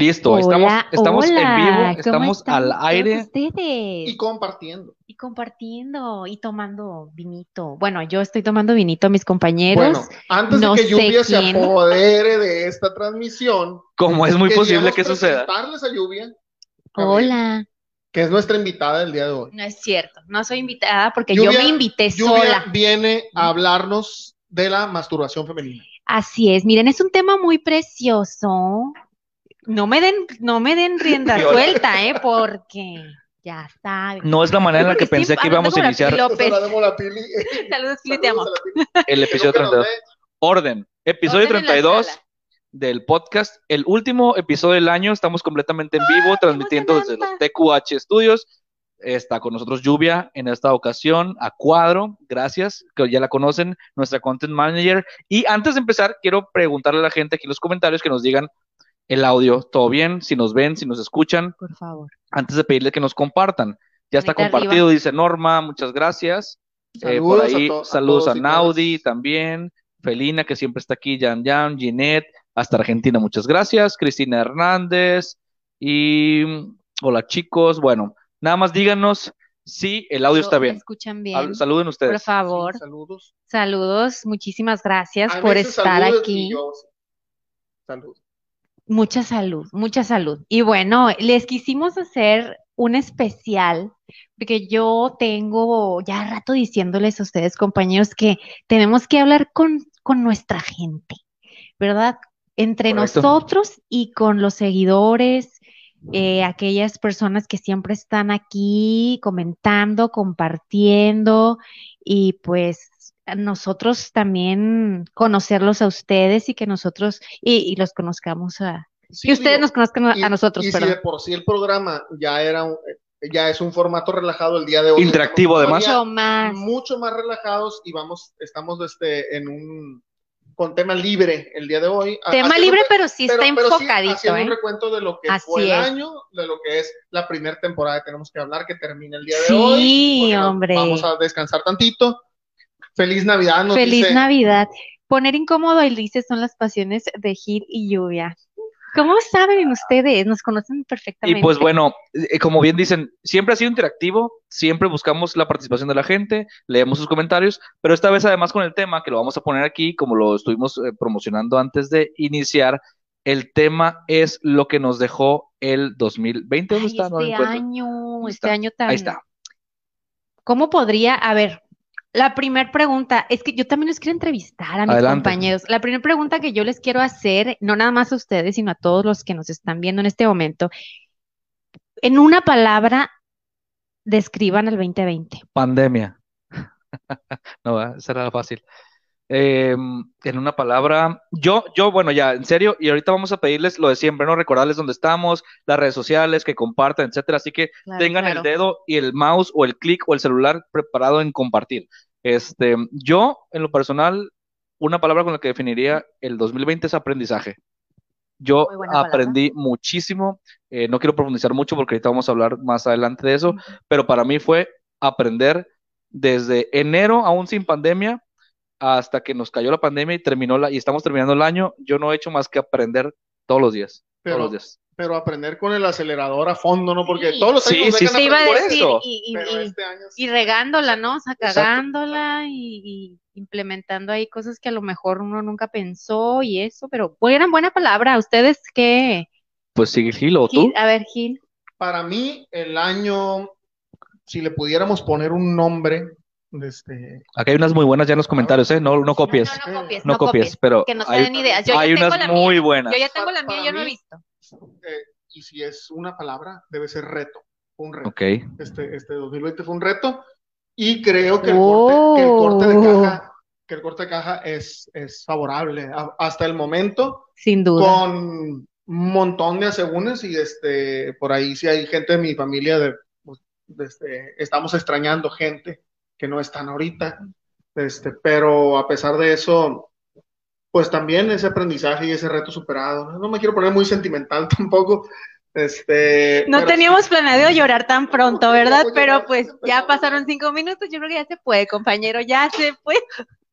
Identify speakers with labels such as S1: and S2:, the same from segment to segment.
S1: Listo,
S2: Hola,
S1: estamos, estamos en vivo,
S2: ¿cómo
S1: estamos
S2: están
S1: al aire.
S2: ustedes?
S3: Y compartiendo.
S2: Y compartiendo y tomando vinito. Bueno, yo estoy tomando vinito, mis compañeros.
S3: Bueno, antes
S2: no
S3: de que Lluvia se
S2: quién.
S3: apodere de esta transmisión,
S1: Como es muy posible que suceda.
S3: a Lluvia,
S2: Hola.
S3: que es nuestra invitada del día de hoy.
S2: No es cierto, no soy invitada porque yo me invité
S3: Lluvia
S2: sola.
S3: viene a hablarnos de la masturbación femenina.
S2: Así es, miren, es un tema muy precioso. No me den, no me den rienda suelta, ¿eh? Porque ya saben.
S1: No es la manera en la que pensé que íbamos a iniciar.
S2: Saludos, Pili, te amo.
S1: El episodio
S3: Creo que nos
S1: 32.
S3: ve.
S1: Orden, episodio
S2: Orden en la
S1: 32
S2: sala.
S1: del podcast, el último episodio del año. Estamos completamente en vivo, transmitiendo desde los TQH Studios. Está con nosotros Lluvia en esta ocasión, a cuadro, gracias, que ya la conocen, nuestra content manager. Y antes de empezar, quiero preguntarle a la gente aquí en los comentarios que nos digan el audio, todo bien, si nos ven, si nos escuchan,
S2: Por favor.
S1: antes de pedirle que nos compartan. Ya está compartido, dice Norma, muchas gracias. Eh, por
S3: Saludos a
S1: ahí,
S3: to- a
S1: saludos a, Naudi también, Felina, que siempre está aquí, Jan Jan, Ginette, hasta Argentina, muchas gracias, Cristina Hernández, y mm, hola chicos, bueno, nada más díganos si el audio
S2: ¿Lo-
S1: está bien.
S2: escuchan
S1: Hab-
S2: bien?
S1: Saluden
S2: Por
S1: ustedes.
S2: favor.
S3: Sí, saludos.
S2: Saludos, muchísimas gracias
S3: A
S2: por estar aquí.
S3: Saludos.
S2: Mucha salud, mucha salud. Y bueno, les quisimos hacer un especial, porque yo tengo ya rato diciéndoles a ustedes, compañeros, que tenemos que hablar con, con nuestra gente, ¿verdad? Entre
S1: Correcto.
S2: nosotros y con los seguidores, eh, aquellas personas que siempre están aquí comentando, compartiendo y pues nosotros también conocerlos a ustedes y que nosotros y, y los conozcamos a
S3: Sí,
S2: que ustedes
S3: digo,
S2: nos conozcan a,
S3: y-
S2: a nosotros,
S3: y si de por sí el programa ya era un- ya es un formato relajado el día de hoy.
S1: Interactivo, además.
S2: Mucho más.
S3: Mucho más relajados y vamos, estamos este, en un con tema libre el día de hoy.
S2: Tema
S3: haciendo
S2: libre,
S3: un-
S2: pero sí está
S3: pero- pero sí
S2: enfocadito,
S3: haciendo
S2: ¿eh?
S3: un recuento de lo que
S2: Así
S3: fue el
S2: es.
S3: año, de lo que es la primera temporada que tenemos que hablar, que termina el día de hoy.
S2: Sí, hombre.
S3: Vamos a descansar tantito. Feliz Navidad, nos
S2: Feliz
S3: dice-
S2: Navidad. Poner incómodo y dice son las pasiones de Gil y Lluvia. ¿Cómo saben ustedes? Nos conocen perfectamente.
S1: Y pues bueno, eh, como bien dicen, siempre ha sido interactivo, siempre buscamos la participación de la gente, leemos sus comentarios, pero esta vez además con el tema que lo vamos a poner aquí, como lo estuvimos eh, promocionando antes de iniciar, el tema es lo que nos dejó el 2020. ¿Dónde
S2: Ay,
S1: está?
S2: Este año,
S1: ¿Dónde
S2: este
S1: está?
S2: año tan.
S1: Ahí está.
S2: ¿Cómo podría? A ver, la primera pregunta, es que yo también los quiero entrevistar a mis
S1: Adelante.
S2: compañeros. La primera pregunta que yo les quiero hacer, no nada más a ustedes, sino a todos los que nos están viendo en este momento, en una palabra, describan el 2020.
S1: Pandemia. No, era fácil. Eh, en una palabra, yo, yo, bueno, ya, en serio, y ahorita vamos a pedirles lo de siempre, ¿no? Recordarles dónde estamos, las redes sociales, que compartan, etcétera. Así que
S2: Claro,
S1: tengan
S2: claro.
S1: el dedo y el mouse o el clic o el celular preparado en compartir. Este, yo, en lo personal, una palabra con la que definiría el 2020 es aprendizaje. Yo
S2: palabra.
S1: aprendí muchísimo, eh, no quiero profundizar mucho porque ahorita vamos a hablar más adelante de eso, pero para mí fue aprender desde enero, aún sin pandemia, hasta que nos cayó la pandemia y terminó la, y estamos terminando el año, yo no he hecho más que aprender todos los días,
S3: Pero-
S1: todos los días.
S3: pero aprender con el acelerador a fondo, ¿no? Porque
S2: Sí.
S3: todos los
S1: Sí,
S3: años
S1: sí,
S3: dejan
S2: Te iba a decir, y, y-
S3: pero
S2: y-
S3: este año sí.
S2: y regándola, ¿no? O sea, cagándola y, y implementando ahí cosas que a lo mejor uno nunca pensó y eso, pero buena, buena palabra. ¿Ustedes qué?
S1: Pues sigue Gil o tú.
S2: Gil, a ver, Gil.
S3: Para mí, el año, si le pudiéramos poner un nombre, este,
S1: Aquí hay unas muy buenas ya en los comentarios, ¿eh? No, no copies,
S2: No, no, copies,
S1: no
S2: no
S1: copies,
S2: copies.
S1: pero
S2: Que no
S1: hay,
S2: den ideas. Yo ya
S1: hay
S2: tengo
S1: unas
S2: la
S1: muy
S2: mía.
S1: buenas.
S2: Yo ya tengo la
S3: Para-
S2: mía, yo no he
S3: para
S2: visto.
S3: eh, y si es una palabra, debe ser reto, un reto.
S1: Ok.
S3: Este, este 2020 fue un reto y creo que el corte, que el corte de
S2: Oh.
S3: caja, que el corte de caja es, es favorable a- hasta el momento.
S2: Sin duda.
S3: con un montón de asegúnes y este por ahí sí hay gente de mi familia de, pues, de este, estamos extrañando gente que no están ahorita este pero a pesar de eso pues también ese aprendizaje y ese reto superado no me quiero poner muy sentimental tampoco este
S2: No teníamos
S3: sí,
S2: planeado llorar tan pronto,
S3: No,
S2: ¿verdad?
S3: no,
S2: Pero
S3: llorar,
S2: pues ya pasaron cinco minutos, yo creo que ya se puede, compañero, ya se puede.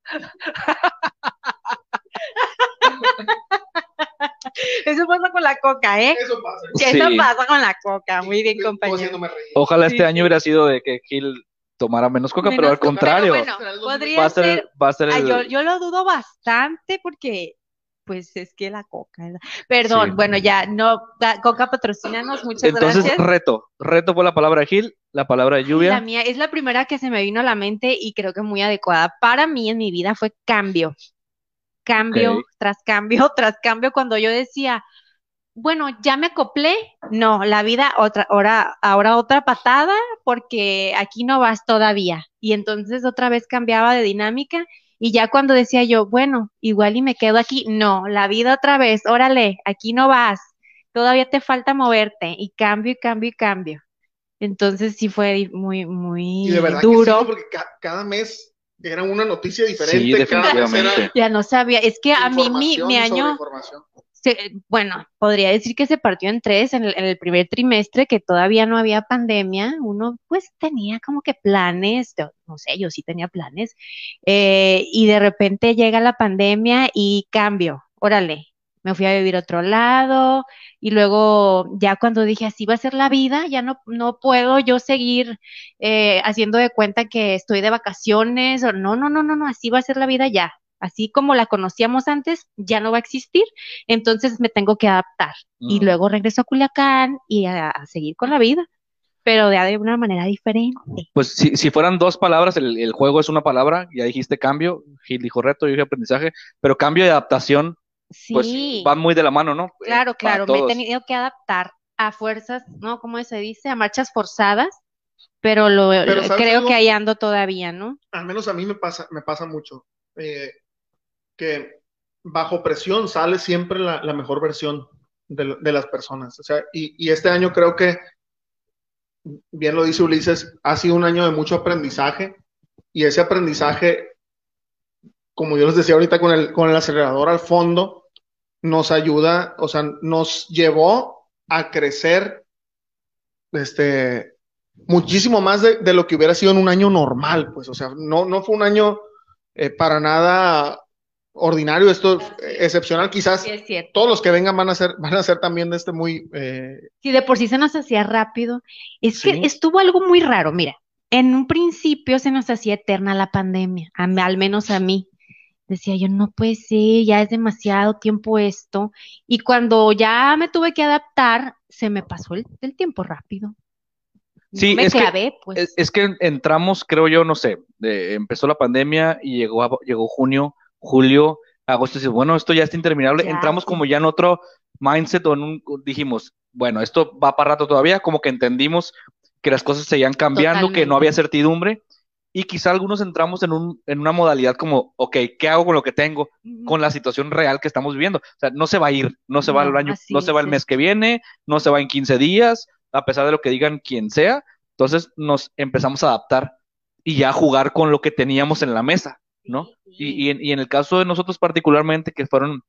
S2: Eso pasa con la coca, ¿eh?
S3: Eso pasa.
S2: Sí, Eso pasa con la coca. Muy bien, compañero.
S1: Ojalá este
S2: sí.
S1: año hubiera sido de que Gil tomara menos coca, pero al
S2: coca,
S1: contrario,
S2: pero bueno, podría
S1: va a ser,
S2: ser
S1: va a ser
S2: Ah,
S1: el,
S2: yo, yo lo dudo bastante porque, pues es que la coca. Perdón,
S1: Sí.
S2: bueno, ya no, da- coca patrocínanos, muchas
S1: Entonces,
S2: gracias.
S1: reto, reto fue la palabra de Gil, la palabra de
S2: La
S1: lluvia.
S2: mía es la primera que se me vino a la mente y creo que muy adecuada. Para mí en mi vida fue cambio. Cambio tras cambio tras cambio. Cuando yo decía, bueno, ya me acoplé, no, la vida otra, ahora, ahora otra patada porque aquí no vas todavía. Y entonces otra vez cambiaba de dinámica y ya cuando decía yo, bueno, igual y me quedo aquí, no, la vida otra vez, órale, aquí no vas, todavía te falta moverte y cambio y cambio y cambio. Entonces sí fue muy, muy
S3: Y de verdad que
S2: duro.
S3: sí, porque ca- cada mes era una noticia diferente.
S1: Sí,
S3: cada mes era
S1: definitivamente.
S2: Ya no sabía, es que a mí mi, mi año. Se- bueno, podría decir que se partió en tres en el, en el primer trimestre, que todavía no había pandemia. Uno pues tenía como que planes, no sé, yo sí tenía planes, eh, y de repente llega la pandemia y cambio, órale, me fui a vivir a otro lado, y luego ya cuando dije así va a ser la vida, ya no, no puedo yo seguir eh, haciendo de cuenta que estoy de vacaciones, o no, no, no, no, no, así va a ser la vida ya. Así como la conocíamos antes, ya no va a existir, entonces me tengo que adaptar. Y
S1: Mm.
S2: luego regreso a Culiacán y a, a seguir con la vida, pero de una manera diferente.
S1: Pues si, si fueran dos palabras, el, el juego es una palabra, ya dijiste cambio, Gil dijo reto, yo dije aprendizaje, pero cambio y adaptación, pues
S2: Sí,
S1: van muy de la mano, ¿no?
S2: claro,
S1: Eh,
S2: claro, me he tenido que adaptar a fuerzas, ¿no? ¿Cómo se dice? A marchas forzadas, pero lo,
S3: Pero
S2: lo-
S3: ¿sabes
S2: creo
S3: algo?
S2: que ahí ando todavía, ¿no?
S3: Al menos a mí me pasa, me pasa mucho. eh, que bajo presión sale siempre la, mejor versión de, las personas. O sea, y, y este año creo que, bien lo dice Ulises, ha sido un año de mucho aprendizaje y ese aprendizaje, como yo les decía ahorita con el, con el acelerador al fondo, nos ayuda, o sea, nos llevó a crecer este, muchísimo más de, de lo que hubiera sido en un año normal, pues, o sea, no, no fue un año eh, para nada ordinario, esto eh, excepcional, quizás
S2: Sí, es cierto.
S3: todos los que vengan van a ser, van a ser también de este muy, eh,
S2: Si de por sí se nos hacía rápido, es
S3: Sí.
S2: que estuvo algo muy raro. Mira, en un principio se nos hacía eterna la pandemia, a al menos a mí. Decía yo, no puede ser, ya es demasiado tiempo esto. Y cuando ya me tuve que adaptar, se me pasó el, el tiempo rápido.
S1: Sí,
S2: me
S1: es que-
S2: pues.
S1: Es, es que entramos, creo yo, no sé, de- empezó la pandemia y llegó, a- llegó junio, julio, agosto, dices, bueno, esto ya está interminable.
S2: Ya,
S1: Entramos como ya en otro mindset o en un, dijimos, bueno, esto va para rato todavía, como que entendimos que las cosas seguían cambiando, que no había certidumbre. Y quizá algunos entramos en, un, en una modalidad como, ok, ¿qué hago con lo que tengo? Con la situación real que estamos viviendo. O sea, no se va a ir, no se va el año, no se va el mes que viene, no se va en 15 días, a pesar de lo que digan quien sea. Entonces nos empezamos a adaptar y ya a jugar con lo que teníamos en la mesa, ¿no? Y, y en, y en el caso de nosotros particularmente, que fueron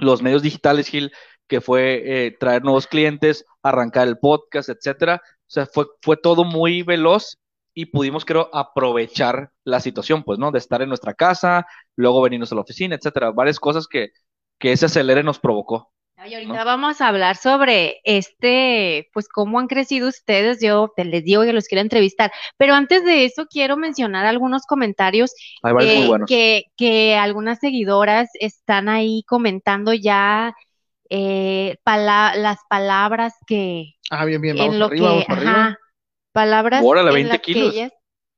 S1: los medios digitales, Gil, que fue eh, traer nuevos clientes, arrancar el podcast, etcétera. O sea, fue, fue todo muy veloz y pudimos, creo, aprovechar la situación, pues, ¿no? De estar en nuestra casa, luego venirnos a la oficina, etcétera. Varias cosas que, que ese acelere nos provocó.
S2: Ay, ahorita vamos a hablar sobre este, pues cómo han crecido ustedes. Yo te les digo que los quiero entrevistar, pero antes de eso quiero mencionar algunos comentarios
S1: Hay varios
S2: eh,
S1: muy buenos.
S2: que, que algunas seguidoras están ahí comentando ya eh, pala- las palabras que
S3: ah, bien, bien, vamos
S2: en lo
S3: arriba,
S2: que,
S3: vamos para arriba.
S2: ajá, palabras
S1: Órale,
S2: en
S1: 20
S2: las que
S1: kilos.
S2: ellas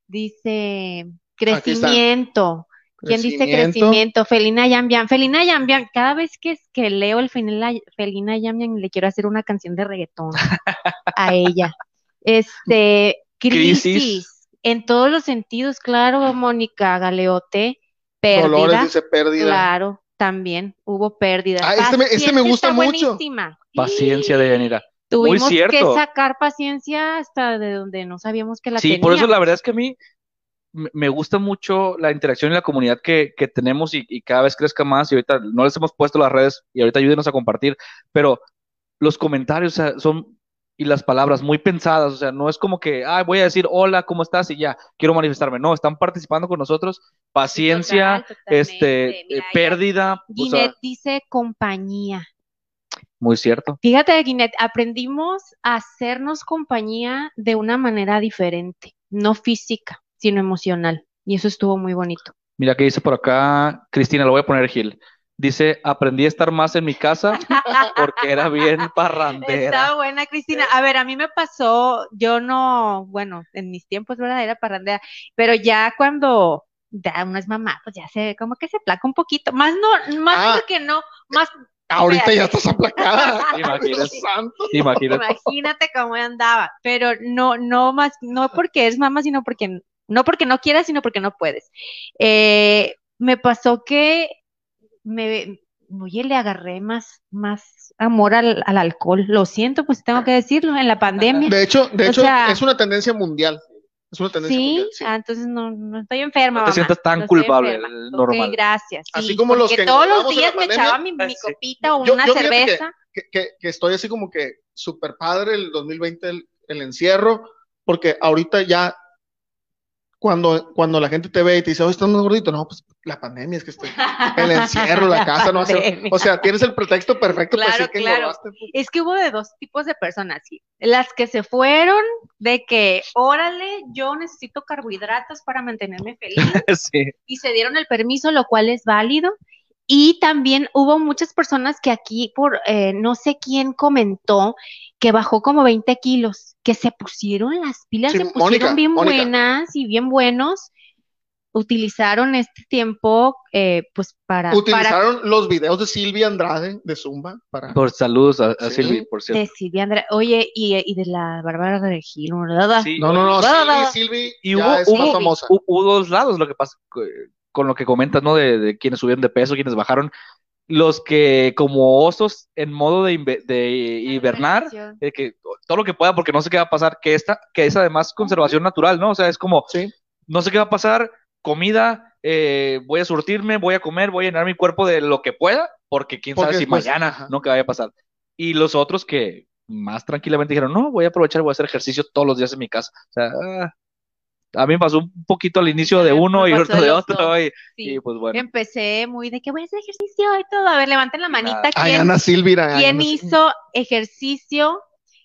S2: dice
S3: está.
S2: crecimiento. ¿Quién dice
S3: Crecimiento.
S2: Felina Yambian. Felina Yambian, cada vez que, que leo el Felina, Felina Yambian le quiero hacer una canción de reggaetón a ella. Este, crisis,
S1: Crisis.
S2: en todos los sentidos, claro, Mónica Galeote,
S3: Dolores
S2: pérdida,
S3: dice pérdida.
S2: claro, también hubo pérdida.
S3: Ah, este me- este me gusta mucho.
S2: buenísima.
S1: Paciencia de Yanira.
S2: Tuvimos que
S1: cierto.
S2: sacar paciencia hasta de donde no sabíamos que la
S1: Sí, por eso la verdad es que a mí me gusta mucho la interacción y la comunidad que, que tenemos y, y cada vez crezca más y ahorita no les hemos puesto las redes y ahorita ayúdenos a compartir, pero los comentarios o sea, son y las palabras muy pensadas, o sea, no es como que, ah, voy a decir hola, ¿cómo estás? y ya, quiero manifestarme, no, están participando con nosotros, paciencia,
S2: Total,
S1: este,
S2: Mira,
S1: eh, pérdida, o sea,
S2: Ginette dice compañía.
S1: Muy cierto.
S2: Fíjate, Guinet, aprendimos a hacernos compañía de una manera diferente, no física, sino emocional. Y eso estuvo muy bonito.
S1: Mira que dice por acá, Cristina, lo voy a poner Gil. Dice, aprendí a estar más en mi casa porque era bien
S2: Está
S1: parrandera.
S2: buena, Cristina. A ver, a mí me pasó, yo no, bueno, en mis tiempos, ¿verdad? Era parrandera, pero ya cuando ya uno es mamá, pues ya se, como que se placa un poquito. Más no, más
S3: Ah.
S2: porque no, más,
S3: Ahorita ya estás aplacada.
S1: Imagínate. Imagínate.
S2: imagínate cómo andaba. Pero no, no más, no porque es mamá, sino porque, no porque no quieras, sino porque no puedes. Eh, me pasó que me, oye, le agarré más, más amor al, al alcohol. Lo siento, pues tengo que decirlo, en la pandemia.
S3: De hecho, de
S2: O
S3: hecho,
S2: sea-
S3: es una tendencia mundial. Es una tendencia
S2: Sí,
S3: mundial. sí.
S2: ah, entonces no, no estoy enferma,
S1: No te
S2: mamá.
S1: sientes tan
S2: no
S1: culpable, normal.
S2: gracias.
S3: Así
S2: sí,
S3: como los que
S2: todos los días me
S3: pandemia,
S2: echaba mi, mi
S1: sí.
S2: copita o
S3: Yo-
S2: una
S3: yo
S2: cerveza.
S3: que, que- que estoy así como que súper padre el 2020, el, el encierro, porque ahorita ya cuando, cuando la gente te ve y te dice, oh, estás más gordito, no, pues la pandemia es que estoy, el encierro, la casa, no hace, o sea, tienes el pretexto perfecto para decir que
S2: claro.
S3: engordaste. pues.
S2: Es que hubo de dos tipos de personas, sí. Las que se fueron de que, órale, yo necesito carbohidratos para mantenerme feliz
S1: Sí.
S2: y se dieron el permiso, lo cual es válido. Y también hubo muchas personas que aquí, por eh, no sé quién comentó, que bajó como 20 kilos, que se pusieron las pilas,
S3: Sí,
S2: se pusieron
S3: Mónica,
S2: bien
S3: Mónica.
S2: buenas y bien buenos. Utilizaron este tiempo, eh, pues, para, para
S3: Utilizaron los videos de Silvia Andrade de Zumba para...
S1: Por saludos a, a
S3: Sí.
S1: Silvi, por cierto.
S2: de Silvia Andrea. Oye, y, y de la Bárbara de Gil, ¿verdad?
S1: Sí,
S3: No, no, no,
S2: Va, va, va.
S3: Silvi, Silvi
S1: Y
S3: ya
S1: hubo,
S3: es
S1: hubo,
S3: más famosa.
S1: hubo dos lados, lo que pasa eh, con lo que comentas, ¿no? De, de quienes subieron de peso, quienes bajaron. Los que como osos en modo de, hibernar, de que todo lo que pueda, porque no sé qué va a pasar, que esta, que es además conservación natural, ¿no? O sea, es como,
S3: Sí.
S1: no sé qué va a pasar, comida, eh, voy a surtirme, voy a comer, voy a llenar mi cuerpo de lo que pueda, porque quién
S3: Porque
S1: sabe si
S3: después-
S1: mañana,
S3: ajá.
S1: ¿no? Que vaya a pasar. Y los otros que más tranquilamente dijeron, no, voy a aprovechar, voy a hacer ejercicio todos los días en mi casa. O sea, ah, a mí me pasó un poquito al inicio de uno y otro
S2: de
S1: otro, y,
S2: Sí.
S1: y pues bueno.
S2: Empecé muy de que voy a hacer ejercicio y todo. A ver, levanten la manita.
S3: Ay,
S2: ¿Quién,
S3: Ana Silvira.
S2: quién
S3: Ana Silvira.
S2: hizo ejercicio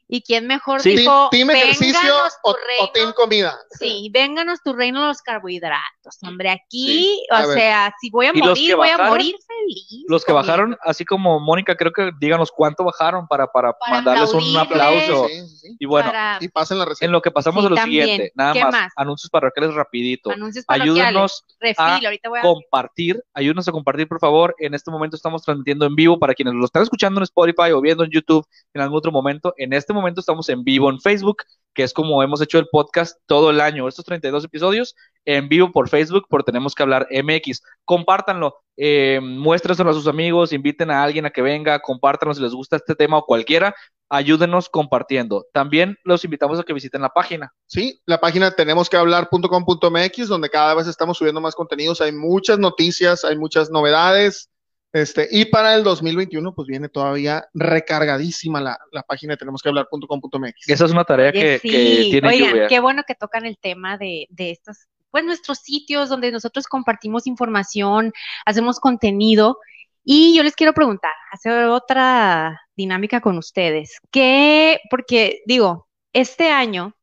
S2: y quién mejor
S1: Sí.
S2: dijo,
S3: ¿Team ejercicio o, o
S2: reino?
S3: team comida?
S2: Sí, vénganos tu reino de los carbohidratos, hombre. Aquí,
S3: Sí,
S2: o
S3: ver.
S2: sea, si voy a morir, voy a morir feliz.
S1: Los que bajaron, así como Mónica, creo que díganos cuánto bajaron para, para,
S2: Para
S1: mandarles un aplauso.
S3: Sí, sí, sí.
S1: Y bueno,
S2: Para
S3: Y pasen la receta.
S1: en lo que pasamos
S2: Sí,
S1: a lo
S2: también.
S1: siguiente, nada
S2: ¿Qué
S1: más,
S2: más?
S1: anuncios parroquiales rapidito.
S2: anuncios parroquiales.
S1: Ayúdenos
S2: Refil, ahorita voy a...
S1: compartir, ayúdenos a compartir, por favor. En este momento estamos transmitiendo en vivo para quienes lo están escuchando en Spotify o viendo en YouTube en algún otro momento. En este momento estamos en vivo en Facebook, que es como hemos hecho el podcast todo el año. Estos 32 episodios en vivo por Facebook, por Tenemos que hablar MX. Compártanlo, eh, muéstrenselo a sus amigos, inviten a alguien a que venga, compártanlo si les gusta este tema o cualquiera. Ayúdenos compartiendo. También los invitamos a que visiten la página.
S3: Sí, la página tenemos que hablar.com.mx, donde cada vez estamos subiendo más contenidos. Hay muchas noticias, hay muchas novedades. Este, y para el 2021, pues viene todavía recargadísima la, la página de tenemos que hablar.com.mx.
S1: Esa es una tarea
S2: Oye,
S1: que,
S2: sí.
S1: que tiene
S2: Oigan,
S1: Lluvia.
S2: qué bueno que tocan el tema de, de estos, pues nuestros sitios donde nosotros compartimos información, hacemos contenido. Y yo les quiero preguntar, hacer otra dinámica con ustedes. ¿Qué? Porque digo, este año,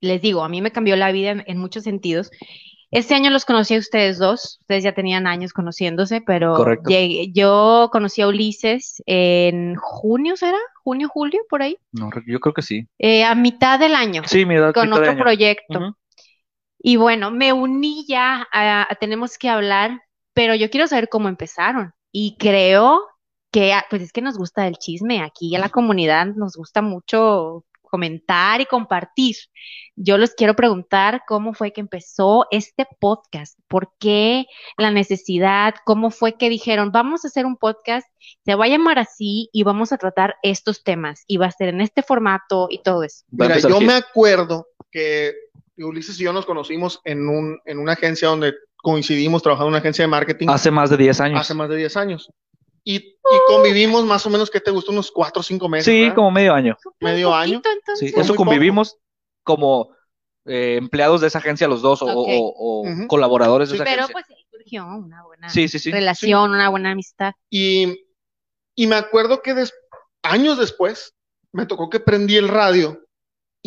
S2: les digo, a mí me cambió la vida en, en muchos sentidos. Este año los conocí a ustedes dos, ustedes ya tenían años conociéndose, pero llegué- yo conocí a Ulises en junio, ¿será? Junio, julio, por ahí.
S1: No, yo creo que sí.
S2: Eh, a mitad del año
S1: Sí, mi edad
S2: con
S1: mitad de
S2: otro
S1: año.
S2: proyecto. Y bueno, me uní ya a, a Tenemos que hablar, pero yo quiero saber cómo empezaron. Y creo que, ah, pues es que nos gusta el chisme aquí a la comunidad, nos gusta mucho comentar y compartir. Yo les quiero preguntar cómo fue que empezó este podcast, por qué la necesidad, cómo fue que dijeron, vamos a hacer un podcast, se va a llamar así y vamos a tratar estos temas y va a ser en este formato y todo eso.
S3: Mira, yo me acuerdo que Ulises y yo nos conocimos en, un, en una agencia donde coincidimos trabajando en una agencia de marketing
S1: Hace más de 10 años.
S3: hace más de 10 años. Y, y convivimos más o menos, ¿qué te gustó? Unos 4 o 5 meses.
S1: Sí,
S3: ¿verdad?
S1: como medio año.
S3: Medio año.
S1: Sí, eso
S3: poco.
S1: convivimos como eh, empleados de esa agencia los dos o, o- colaboradores de
S3: Sí,
S1: esa
S2: Pero
S1: agencia.
S2: pues ahí surgió una buena
S1: Sí, sí, sí.
S2: relación, una buena amistad.
S3: Y, y me acuerdo que des- años después, me tocó que prendí el radio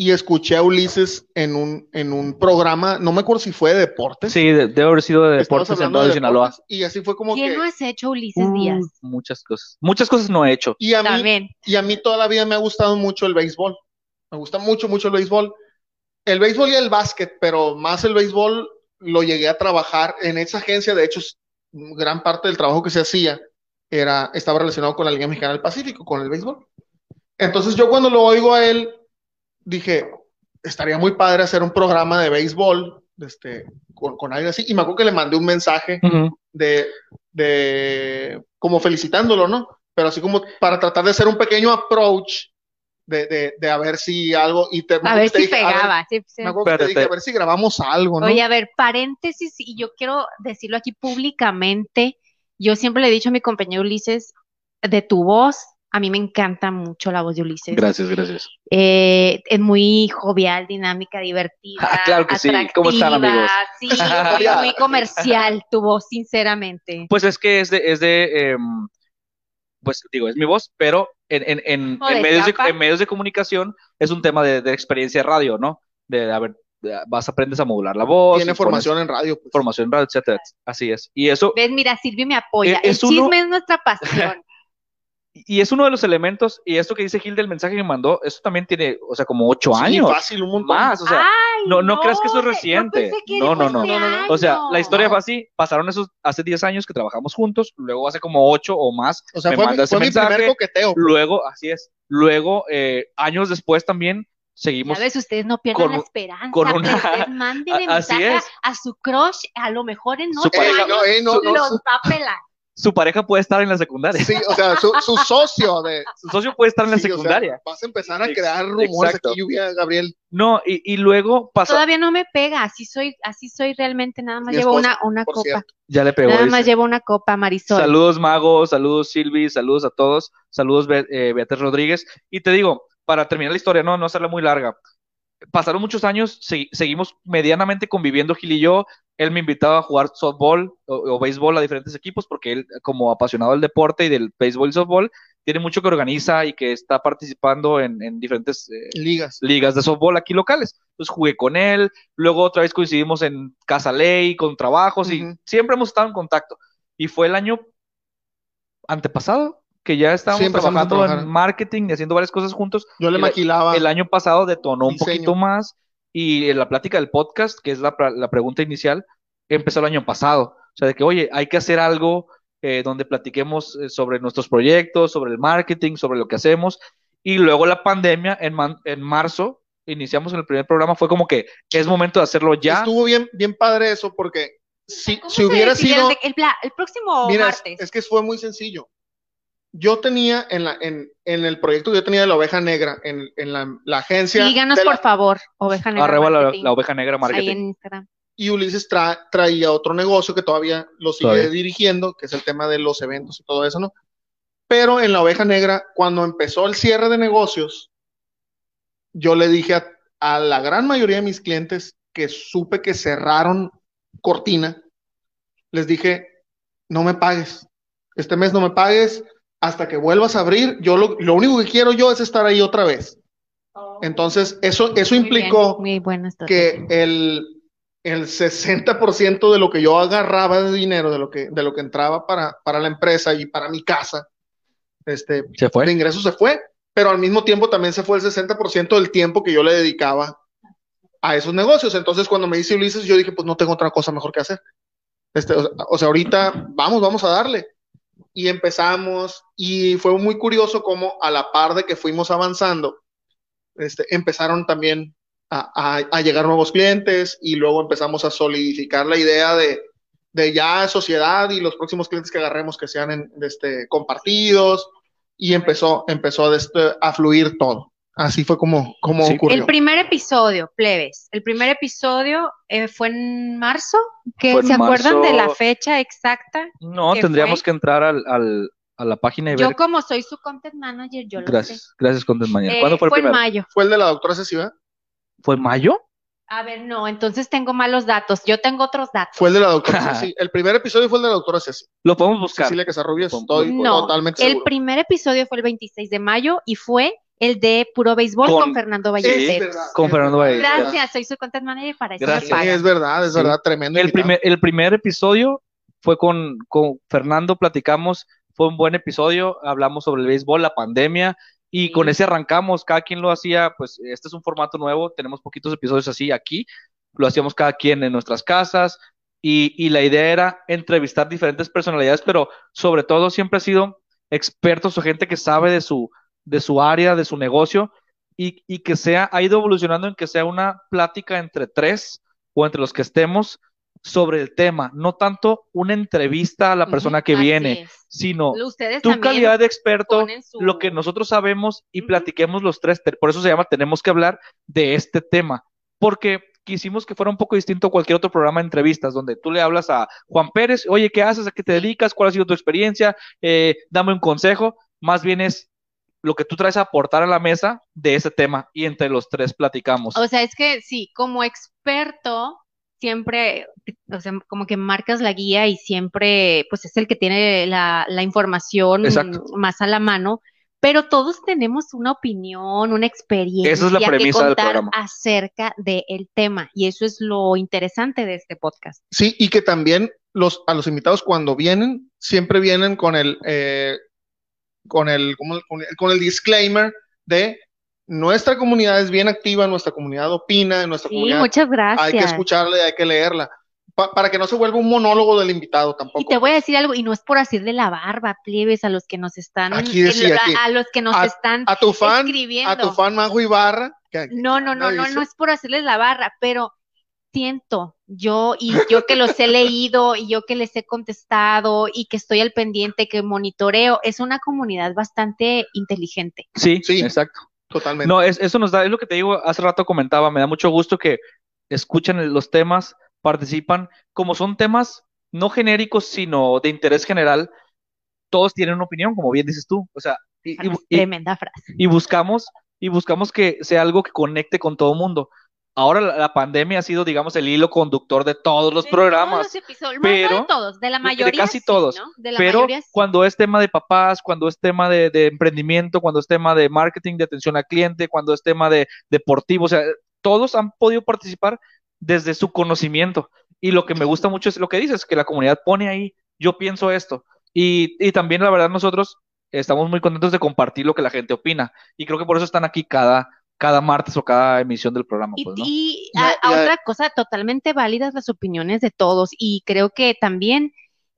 S3: y escuché a Ulises en un, en un programa, no me acuerdo si fue de deportes.
S1: Sí, de- debe haber sido de deportes en
S3: hablando
S1: todo
S3: de
S1: Sinaloa.
S3: Y así fue como
S2: ¿Qué
S3: que...
S2: no has hecho, Ulises
S1: Uh,
S2: Díaz?
S1: muchas cosas. Muchas cosas no he hecho.
S3: Y a mí, y a mí toda la vida me ha gustado mucho el béisbol. Me gusta mucho, mucho el béisbol. El béisbol y el básquet, pero más el béisbol lo llegué a trabajar en esa agencia. De hecho, gran parte del trabajo que se hacía era, estaba relacionado con la Liga Mexicana del Pacífico, con el béisbol. Entonces yo cuando lo oigo a él, dije, estaría muy padre hacer un programa de béisbol este, con, con alguien así. Y me acuerdo que le mandé un mensaje
S1: Ujú.
S3: de, de como felicitándolo, ¿no? Pero así como para tratar de hacer un pequeño approach de, de, de a ver si algo y te,
S2: A ver si
S3: dije, a ver-
S2: pegaba. sí, sí.
S3: me acuerdo que te
S1: Espérate.
S3: dije, a ver si grabamos algo, ¿no?
S2: Oye, a ver, paréntesis, y yo quiero decirlo aquí públicamente. Yo siempre le he dicho a mi compañero Ulises, de tu voz, a mí me encanta mucho la voz de Ulises.
S1: Gracias, gracias.
S2: Eh, es muy jovial, dinámica, divertida,
S1: Ah, claro que sí. ¿Cómo están,
S2: atractiva,
S1: amigos?
S2: Sí, muy, muy comercial tu voz, sinceramente.
S1: Pues es que es de, es de em, pues digo, es mi voz, pero en, en, en, en
S2: de
S1: medios de, en medios de comunicación es un tema de, de experiencia de radio, ¿no? De, a ver, de- vas, aprendes a modular la voz.
S3: Tiene
S1: pones
S3: formación en radio. pues.
S1: formación en radio, etcétera. Así es. Y eso,
S2: ¿Ves? Mira, Silvio me apoya.
S1: Eh,
S2: El
S1: es uno-
S2: chisme es nuestra pasión.
S1: Y es uno de los elementos, y esto que dice Gil del mensaje que me mandó, eso también tiene, o sea, como ocho
S3: Sí,
S1: años.
S3: fácil, un montón.
S1: Más, o sea,
S2: Ay,
S1: no, no creas que eso es reciente. No,
S2: dijo
S1: no, no.
S2: este
S3: No, no, no.
S1: O sea, la historia fue así, pasaron esos hace 10 años que trabajamos juntos, luego hace como 8 o más,
S3: O sea,
S1: me
S3: fue,
S1: manda ese
S3: fue mi
S1: mensaje,
S3: primer coqueteo.
S1: luego, así es, luego, eh, años después también, seguimos,
S2: Ya ves, ustedes no pierdan
S1: con
S2: la esperanza.
S1: con una- A- así
S2: mensaje
S1: es.
S2: a, a su crush, a lo mejor en ocho
S1: pareja-
S2: años
S3: no, eh, no, no,
S2: los
S3: su-
S2: va a pelar.
S1: Su pareja puede estar en la secundaria,
S3: Sí, o sea, su, su socio de.
S1: su socio puede estar en la
S3: sí, o sea,
S1: secundaria.
S3: vas a empezar a crear rumores
S1: exacto.
S3: aquí, lluvia, Gabriel.
S1: No, y, y luego pasa,
S2: Todavía no me pega, así soy, así soy realmente, nada más
S3: Mi
S2: llevo
S3: esposa,
S2: una, una copa.
S3: cierto.
S1: ya le pegó.
S2: Nada
S1: dice.
S2: más llevo una copa, Marisol.
S1: Saludos Mago, saludos Silvi, saludos a todos, saludos Be- eh, Beatriz Rodríguez. Y te digo, para terminar la historia, no, no hacerla muy larga. Pasaron muchos años, segui- seguimos medianamente conviviendo Gil y yo. Él me invitaba a jugar softball o, o béisbol a diferentes equipos porque él, como apasionado del deporte y del béisbol y softball, tiene mucho que organiza y que está participando en, en diferentes eh,
S3: Ligas.
S1: ligas de softball aquí locales. Entonces jugué con él, luego otra vez coincidimos en Casa Ley, con trabajos y siempre hemos estado en contacto. Y fue el año antepasado que ya estábamos
S3: Sí,
S1: trabajando en marketing y haciendo varias cosas juntos.
S3: Yo le
S1: El-
S3: maquilaba.
S1: El año pasado detonó un
S3: Diseño.
S1: poquito más y en la plática del podcast, que es la, la pregunta inicial, empezó el año pasado. O sea, de que, oye, hay que hacer algo eh, donde platiquemos eh, sobre nuestros proyectos, sobre el marketing, sobre lo que hacemos. Y luego la pandemia, en, man- en marzo, iniciamos en el primer programa, fue como que es momento de hacerlo ya.
S3: Estuvo bien, bien padre eso porque si,
S2: ¿Cómo
S3: si hubiera sido.
S2: el, pla- el próximo
S3: Mira, es,
S2: martes.
S3: es que fue muy sencillo. Yo tenía en, la, en, en el proyecto que yo tenía de la oveja negra, en, en la, la agencia. La-
S2: por favor, Oveja Negra
S1: Arreba la, oveja negra
S2: ahí
S1: marketing.
S2: en Instagram.
S3: y Ulises tra- traía otro negocio que todavía lo sigue
S1: Todavía.
S3: dirigiendo, que es el tema de los eventos y todo eso, ¿no? Pero en la oveja negra, cuando empezó el cierre de negocios, yo le dije a, a la gran mayoría de mis clientes que supe que cerraron cortina, les dije, no me pagues, este mes no me pagues, hasta que vuelvas a abrir, yo lo, lo único que quiero yo es estar ahí otra vez. Entonces, eso, eso
S2: Muy bien,
S3: implicó
S2: muy
S3: que el, el 60% de lo que yo agarraba de dinero, de lo que, de lo que entraba para, para la empresa y para mi casa, este,
S1: Se fue.
S3: de ingresos se fue, pero al mismo tiempo también se fue el 60% del tiempo que yo le dedicaba a esos negocios. Entonces, cuando me dice Ulises, yo dije, pues no tengo otra cosa mejor que hacer. Este, o, o sea, ahorita vamos, vamos a darle. Y empezamos, y fue muy curioso como a la par de que fuimos avanzando, este, empezaron también a, llegar nuevos clientes y luego empezamos a solidificar la idea de, de ya sociedad y los próximos clientes que agarremos que sean este, compartidos y empezó, empezó a, a fluir todo. Así fue como, como
S1: Sí.
S3: ocurrió.
S2: El primer episodio, plebes, el primer episodio eh, fue en marzo, que
S1: Fue en
S2: se acuerdan de la fecha exacta.
S1: No,
S2: ¿Qué
S1: tendríamos
S2: fue?
S1: que entrar al, al- a la página y
S2: Yo
S1: ver.
S2: como soy su content manager, yo lo sé.
S1: Gracias, gracias, Content Manager.
S2: Eh,
S1: ¿Cuándo fue el
S2: en
S1: primero?
S2: mayo.
S3: Fue el de la doctora Ceci, ¿verdad?
S1: ¿Fue en mayo?
S2: A ver, no, entonces tengo malos datos. Yo tengo otros datos.
S3: Fue el de la doctora Ceci. El primer episodio fue el de la doctora Ceci.
S1: Lo podemos buscar.
S3: Cecilia Casarrubias, estoy
S2: No,
S3: totalmente
S2: El
S3: seguro.
S2: primer episodio fue el 26 de mayo y fue el de Puro Béisbol con,
S1: Con-
S2: Fernando
S3: Es
S2: Ballesteros.
S1: Con Fernando. Ballesteros.
S2: Gracias, soy su content manager para eso
S1: Gracias.
S3: Sí, es verdad, es
S1: Sí.
S3: verdad, tremendo.
S1: El primer, el primer episodio fue con, con Fernando, platicamos, fue un buen episodio, hablamos sobre el béisbol, la pandemia, y
S2: Sí.
S1: con ese arrancamos, cada quien lo hacía, pues este es un formato nuevo, tenemos poquitos episodios así aquí, lo hacíamos cada quien en nuestras casas, y, y la idea era entrevistar diferentes personalidades, pero sobre todo siempre ha sido expertos o gente que sabe de su, de su área, de su negocio, y, y que sea, ha ido evolucionando en que sea una plática entre tres o entre los que estemos sobre el tema, no tanto una entrevista a la persona que viene,
S2: es.
S1: sino
S2: Ustedes
S1: tu calidad de experto,
S2: su-
S1: lo que nosotros sabemos y
S2: Ujú.
S1: platiquemos los tres. Por eso se llama Tenemos que hablar de este tema, porque quisimos que fuera un poco distinto a cualquier otro programa de entrevistas, donde tú le hablas a Juan Pérez, oye, ¿qué haces? ¿A qué te dedicas? ¿Cuál ha sido tu experiencia? Eh, dame un consejo. Más bien es lo que tú traes a aportar a la mesa de ese tema y entre los tres platicamos.
S2: O sea, es que sí, como experto, siempre, o sea, como que marcas la guía y siempre, pues es el que tiene la, la información
S1: Exacto.
S2: más a la mano, pero todos tenemos una opinión, una experiencia
S1: Esa es la
S2: que
S1: premisa del
S2: contar
S1: programa.
S2: acerca del tema, y eso es lo interesante de este podcast.
S3: Sí, y que también los, a los invitados cuando vienen, siempre vienen con el, eh, con el, con el, con el disclaimer de nuestra comunidad es bien activa, nuestra comunidad opina, nuestra
S2: Sí,
S3: comunidad
S2: muchas
S3: hay que
S2: gracias.
S3: escucharle, hay que leerla, pa- para que no se vuelva un monólogo del invitado tampoco.
S2: Y te voy a decir algo, y no es por hacerle la barba, plebes, a los que nos están,
S3: Aquí sí,
S2: a-
S3: aquí.
S2: a los que nos
S3: A-
S2: están
S3: A tu fan,
S2: escribiendo.
S3: a tu fan Majo Ibarra, que-
S2: No, no, no, no,
S3: dice.
S2: no es por hacerles la barra, pero siento yo y yo que los he leído y yo que les he contestado y que estoy al pendiente, que monitoreo, es una comunidad bastante inteligente.
S1: sí,
S3: Sí.
S1: exacto.
S3: totalmente.
S1: No, es, eso nos da, es lo que te digo, hace rato comentaba, me da mucho gusto que escuchan los temas, participan, como son temas no genéricos, sino de interés general, todos tienen una opinión, como bien dices tú, o sea, y, y- y-
S2: Tremenda frase.
S1: y buscamos, y buscamos que sea algo que conecte con todo el mundo. Ahora la, la pandemia ha sido, digamos, el hilo conductor de todos los
S2: De
S1: programas.
S2: todos los episodios, bueno, no
S1: pero-
S2: de todos, de la
S1: de
S2: mayoría.
S1: casi
S2: sí,
S1: todos,
S2: ¿no? De la
S1: Pero
S2: mayoría sí.
S1: cuando es tema de papás, cuando es tema de, de emprendimiento, cuando es tema de marketing, de atención al cliente, cuando es tema de deportivo, o sea, todos han podido participar desde su conocimiento. Y lo que me gusta mucho es lo que dices, que la comunidad pone ahí, yo pienso esto. Y, y también, la verdad, nosotros estamos muy contentos de compartir lo que la gente opina. Y creo que por eso están aquí cada, cada martes o cada emisión del programa.
S2: Y,
S1: Pues, ¿no?
S2: y
S3: Ya-
S2: a- otra cosa, totalmente válidas las opiniones de todos y creo que también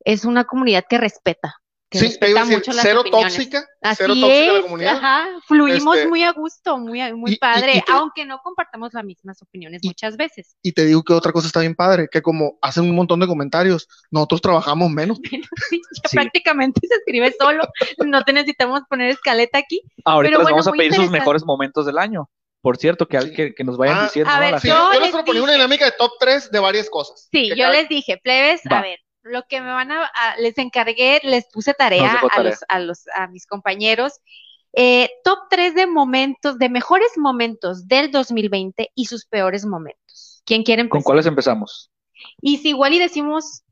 S2: es una comunidad que respeta,
S3: Sí, te
S2: respeta
S3: iba a decir,
S2: mucho las
S3: cero
S2: opiniones.
S3: tóxica,
S2: Así
S3: cero tóxica la
S2: es,
S3: comunidad.
S2: ajá, fluimos
S3: Este,
S2: muy a gusto, muy, a- muy
S3: y-
S2: padre,
S3: y te-
S2: aunque no compartamos las mismas opiniones
S3: Y-
S2: muchas veces.
S3: Y te digo que otra cosa está bien padre, que como hacen un montón de comentarios, nosotros trabajamos menos.
S2: Sí, ya
S1: Sí.
S2: prácticamente se escribe solo, no te necesitamos poner escaleta aquí.
S1: Ahorita
S2: pero
S1: les
S2: bueno,
S1: vamos a pedir sus mejores momentos del año. Por cierto, que,
S3: Sí.
S1: que, que nos vayan
S3: Ah,
S1: diciendo.
S2: a
S1: ¿no?
S2: ver,
S1: La
S3: Sí,
S1: gente.
S2: Yo
S3: yo les
S2: les
S3: proponía una dinámica de top 3 de varias cosas.
S2: Sí, yo
S3: cada-
S2: les dije, plebes,
S1: Va.
S2: a ver, lo que me van a, a- les encargué, les puse tarea, a los, a los, a mis compañeros, eh, top 3 de momentos, de mejores momentos del 2020 y sus peores momentos. ¿Quién quiere empezar?
S1: ¿Con cuáles empezamos?
S2: Y si igual y decimos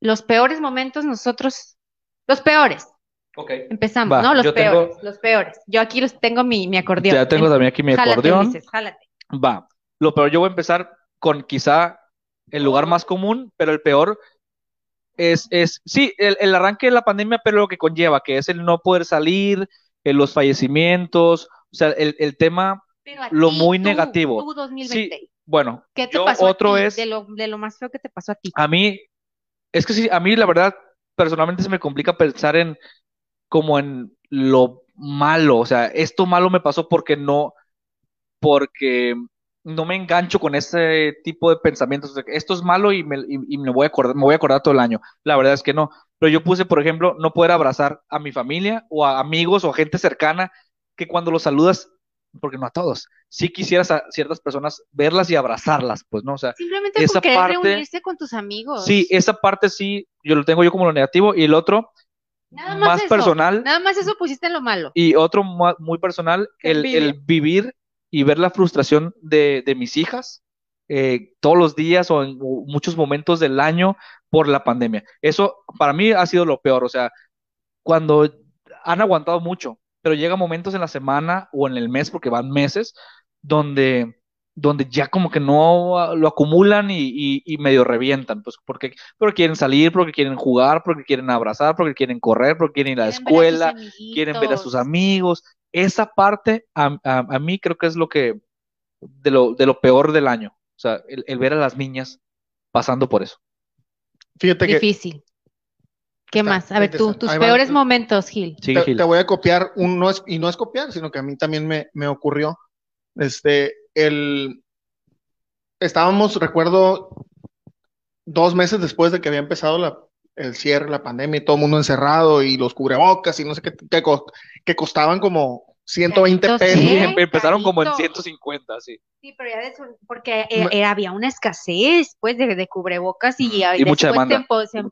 S2: los peores momentos, nosotros, los peores,
S1: Ok.
S2: empezamos,
S1: Va,
S2: ¿no? Los
S1: tengo-
S2: peores, los peores. Yo aquí los tengo mi, mi acordeón.
S1: Ya tengo también aquí mi
S2: Jálate,
S1: acordeón.
S2: Jálate.
S1: Va. Lo peor, yo voy a empezar con quizá el lugar más común, pero el peor es, es sí, el, el arranque de la pandemia, pero lo que conlleva, que es el no poder salir, eh, los fallecimientos, o sea, el, el tema, Lo
S2: ti,
S1: muy
S2: tú,
S1: negativo.
S2: tú 2020.
S1: bueno,
S2: ¿Qué te
S1: yo
S2: pasó a
S1: otro
S2: ti?
S1: es,
S2: De lo, de lo más feo que te pasó a ti.
S1: a mí, es que sí, a mí la verdad, personalmente se me complica pensar en como en lo malo, o sea, esto malo me pasó porque no, porque no me engancho con ese tipo de pensamientos, esto es malo y me, y, y me voy a acordar, me voy a acordar todo el año, la verdad es que no, pero yo puse, por ejemplo, no poder abrazar a mi familia o a amigos o gente cercana que cuando los saludas, porque no a todos, sí quisieras a ciertas personas verlas y abrazarlas, pues, ¿no? O sea,
S2: Simplemente
S1: esa
S2: por querer
S1: parte-
S2: reunirse con tus amigos.
S1: Sí, esa parte sí, yo lo tengo yo como lo negativo y el otro
S2: Nada
S1: más,
S2: más eso.
S1: personal
S2: Nada más eso pusiste en lo malo.
S1: y otro mu- muy personal, el, el vivir y ver la frustración de, de mis hijas eh, todos los días o en muchos momentos del año por la pandemia. Eso para mí ha sido lo peor, o sea, cuando han aguantado mucho, pero llega momentos en la semana o en el mes, porque van meses, donde donde ya como que no lo acumulan y, medio revientan, pues porque, porque quieren salir, porque quieren jugar, porque quieren abrazar, porque quieren correr, porque quieren ir a la escuela, quieren ver a sus amigos. Esa parte a, a, mí creo que es lo que, de lo, de lo peor del año, o sea, el, ver a las niñas pasando por eso.
S2: Fíjate Difícil. ¿Qué más? A ver, tú, tus peores momentos, Gil.
S3: te, te, voy a copiar, un, no es, y no es copiar, sino que a mí también me, me ocurrió. Este, el, estábamos, recuerdo, dos meses después de que había empezado la, el cierre, la pandemia y todo el mundo encerrado y los cubrebocas y no sé qué, que, costaban como 120 pesos.
S1: empezaron como en 150, sí.
S2: Sí, pero ya de eso, porque eh, había una escasez, pues, de, cubrebocas y,
S1: y mucha demanda.
S2: se,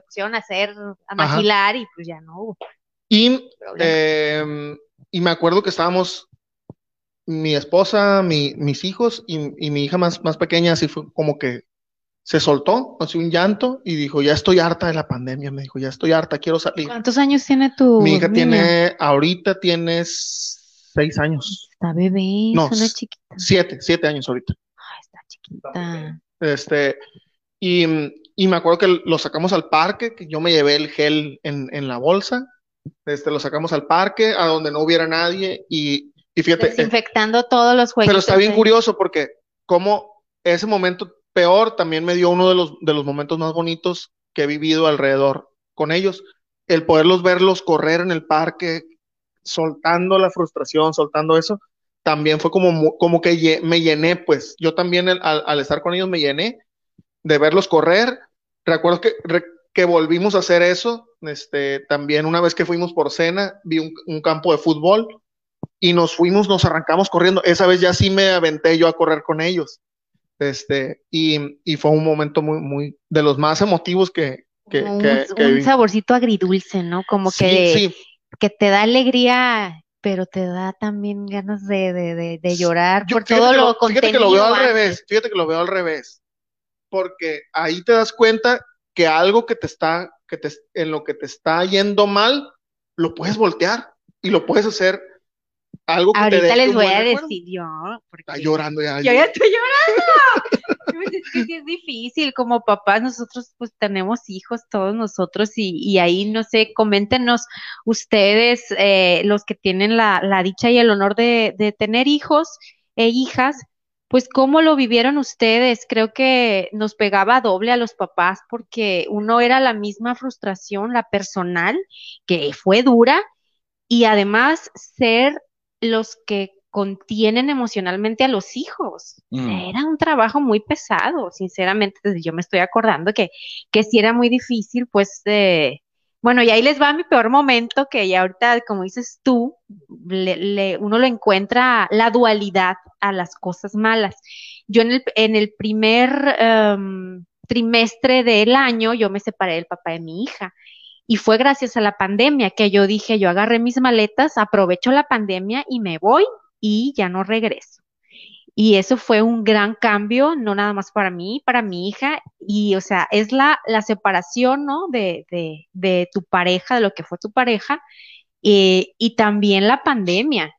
S2: pusieron a hacer, a maquilar y pues ya no hubo.
S3: Y, eh, y me acuerdo que estábamos mi esposa, mis hijos y, mi hija más, más pequeña, así fue como que se soltó, así un llanto y dijo, ya estoy harta de la pandemia, me dijo, ya estoy harta, quiero salir.
S2: ¿Cuántos años tiene tu
S3: Mi hija tiene, ahorita tiene seis años.
S2: Está bebé, no, es chiquita.
S3: Siete, siete años ahorita.
S2: Ay, está chiquita.
S3: Este, y, y, me acuerdo que lo sacamos al parque, que yo me llevé el gel en, en la bolsa, este, lo sacamos al parque, a donde no hubiera nadie, y y fíjate.
S2: Eh, Desinfectando todos los juegos.
S3: Pero está bien curioso porque como ese momento peor también me dio uno de los, de los momentos más bonitos que he vivido alrededor con ellos. El poderlos verlos correr en el parque, soltando la frustración, soltando eso, también fue como, como que me llené, pues yo también al, estar con ellos me llené de verlos correr. Recuerdo que, que volvimos a hacer eso, este, también una vez que fuimos por cena, vi un campo de fútbol y nos fuimos, nos arrancamos corriendo. Esa vez ya sí me aventé yo a correr con ellos. Este, y, y fue un momento muy, muy, de los más emotivos que, que,
S2: un, saborcito agridulce, ¿no? Como que, que te da alegría, pero te da también ganas de, de, de, llorar por todo lo,
S3: lo Fíjate que lo veo al revés, fíjate que lo veo al revés, porque ahí te das cuenta que algo que te está, que te, en lo que te está yendo mal, lo puedes voltear y lo puedes hacer algo que
S2: Ahorita les voy a decir yo.
S3: Está llorando ya.
S2: Yo ya estoy llorando. es que sí es difícil, como papás, nosotros pues tenemos hijos, todos nosotros, y, ahí, no sé, coméntenos ustedes, eh, los que tienen la, la, dicha y el honor de, de tener hijos e hijas, pues cómo lo vivieron ustedes. Creo que nos pegaba doble a los papás porque uno era la misma frustración, la personal, que fue dura, y además ser los que contienen emocionalmente a los hijos. Mm. Era un trabajo muy pesado, sinceramente, yo me estoy acordando que, que sí era muy difícil, pues, bueno, y ahí les va mi peor momento, que ya ahorita, como dices tú, le, uno lo encuentra la dualidad a las cosas malas. Yo en el, en el primer em, trimestre del año, yo me separé del papá de mi hija y fue gracias a la pandemia que yo dije, yo agarré mis maletas, aprovecho la pandemia y me voy y ya no regreso. Y eso fue un gran cambio, no nada más para mí, para mi hija. Y, o sea, es la, la separación, ¿no? De, de, de tu pareja, de lo que fue tu pareja, eh, y también la pandemia.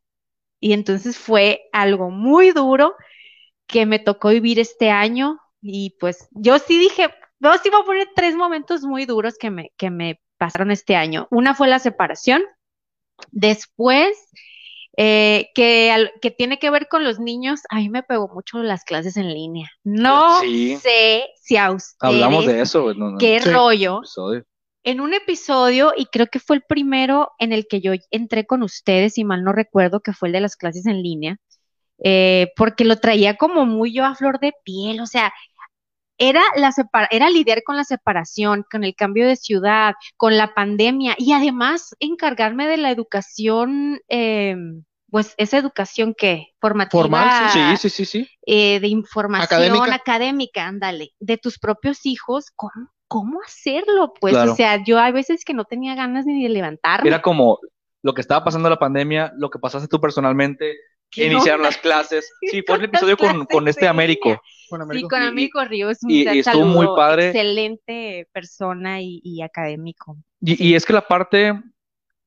S2: Y entonces fue algo muy duro que me tocó vivir este año. Y pues yo sí dije, no, sí voy a poner tres momentos muy duros que me, que me pasaron este año. Una fue la separación, después eh, que, que tiene que ver con los niños, a mí me pegó mucho las clases en línea. No sé si a ustedes...
S1: Hablamos de eso.
S2: qué rollo. En un episodio, y creo que fue el primero en el que yo entré con ustedes, y mal no recuerdo, que fue el de las clases en línea, eh, porque lo traía como muy yo a flor de piel, o sea, era, la era lidiar con la separación, con el cambio de ciudad, con la pandemia y además encargarme de la educación, em, pues esa educación que formativa,
S1: Formal, sí, sí, sí, sí.
S2: Eh, de información académica. ándale, de tus propios hijos, ¿cómo, cómo hacerlo? Pues, o sea, yo hay veces que no tenía ganas ni de levantarme.
S1: Era como lo que estaba pasando la pandemia, lo que pasaste tú personalmente, iniciaron las clases. Sí, fue el episodio con, con, este Américo.
S3: Con
S2: Sí,
S3: Américo.
S2: con
S1: Y-
S2: Américo Ríos, un
S1: y-
S2: gran
S1: estuvo muy padre.
S2: Excelente persona y, y académico.
S1: Y,
S2: Sí.
S1: y es que la parte,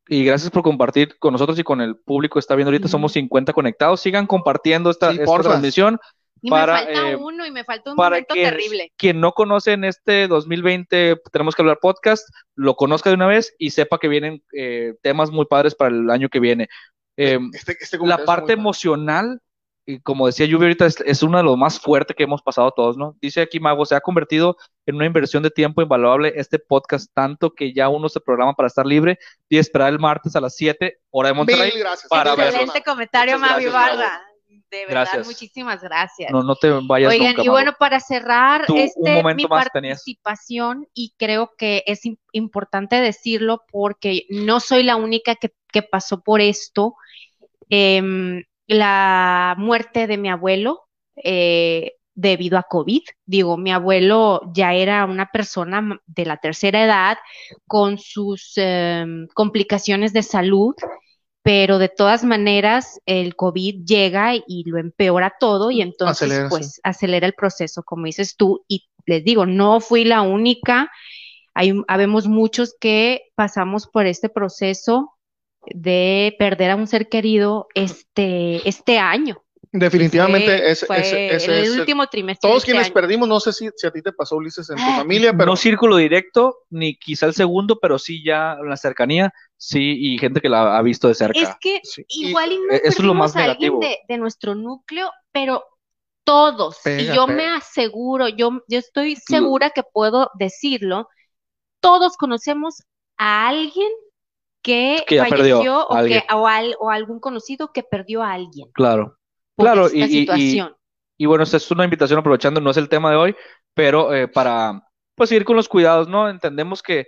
S1: y gracias por compartir con nosotros y con el público que está viendo ahorita, somos 50 conectados, sigan compartiendo esta,
S3: Sí,
S1: esta transmisión.
S2: Y
S1: para,
S2: me falta
S1: eh,
S2: uno y me falta un
S1: Para
S2: momento
S1: quien,
S2: terrible.
S1: quien no conoce en este 2020, tenemos que hablar podcast, lo conozca de una vez y sepa que vienen eh, temas muy padres para el año que viene. Eh,
S3: Este, este
S1: la parte emocional, y como decía Lluvia ahorita, es, es uno de los más fuertes que hemos pasado todos, ¿no? Dice aquí Mago, se ha convertido en una inversión de tiempo invaluable este podcast, tanto que ya uno se programa para estar libre y esperar el martes a las 7, hora de Monterrey.
S3: Mil gracias.
S1: para
S3: Muchas
S1: verlo.
S2: Excelente comentario, Mavi Barra. De verdad,
S1: Gracias.
S2: muchísimas gracias.
S1: No, no te vayas
S2: Oigan,
S1: nunca,
S2: y
S1: Mago.
S2: bueno, para cerrar
S1: Tú,
S2: este, mi
S1: tenías.
S2: participación, y creo que es im- importante decirlo porque no soy la única que, que pasó por esto. Em, la muerte de mi abuelo eh, debido a COVID. Digo, mi abuelo ya era una persona de la tercera edad con sus em, complicaciones de salud pero de todas maneras el COVID llega y lo empeora todo y entonces
S3: Acelera,
S2: pues acelera el proceso, como dices tú, y les digo, no fui la única, hay, habemos muchos que pasamos por este proceso de perder a un ser querido este, este año.
S3: Definitivamente,
S2: Fue-
S3: ese,
S2: fue
S3: ese, ese
S2: en el
S3: es el-
S2: último trimestre.
S3: Todos
S2: este
S3: quienes
S2: año.
S3: perdimos, no sé si, si a ti te pasó, Ulises, en tu familia, pero
S1: no círculo directo, ni quizá el segundo, pero sí ya en la cercanía, sí, y gente que la ha visto de cerca.
S2: Es que
S3: sí.
S2: Igual y no
S1: eh, eso es lo más negativo.
S2: de, de nuestro núcleo, pero todos, y yo
S3: pega.
S2: me aseguro, yo, yo estoy segura que puedo decirlo, todos conocemos a alguien que,
S1: Que
S2: falleció o, que, o, al- o algún conocido que perdió a alguien
S1: Claro. Claro,
S2: esta
S1: y- y- y-
S2: situación.
S1: Y bueno, esta es una invitación aprovechando, no es el tema de hoy, pero eh, para pues seguir con los cuidados, ¿no? Entendemos que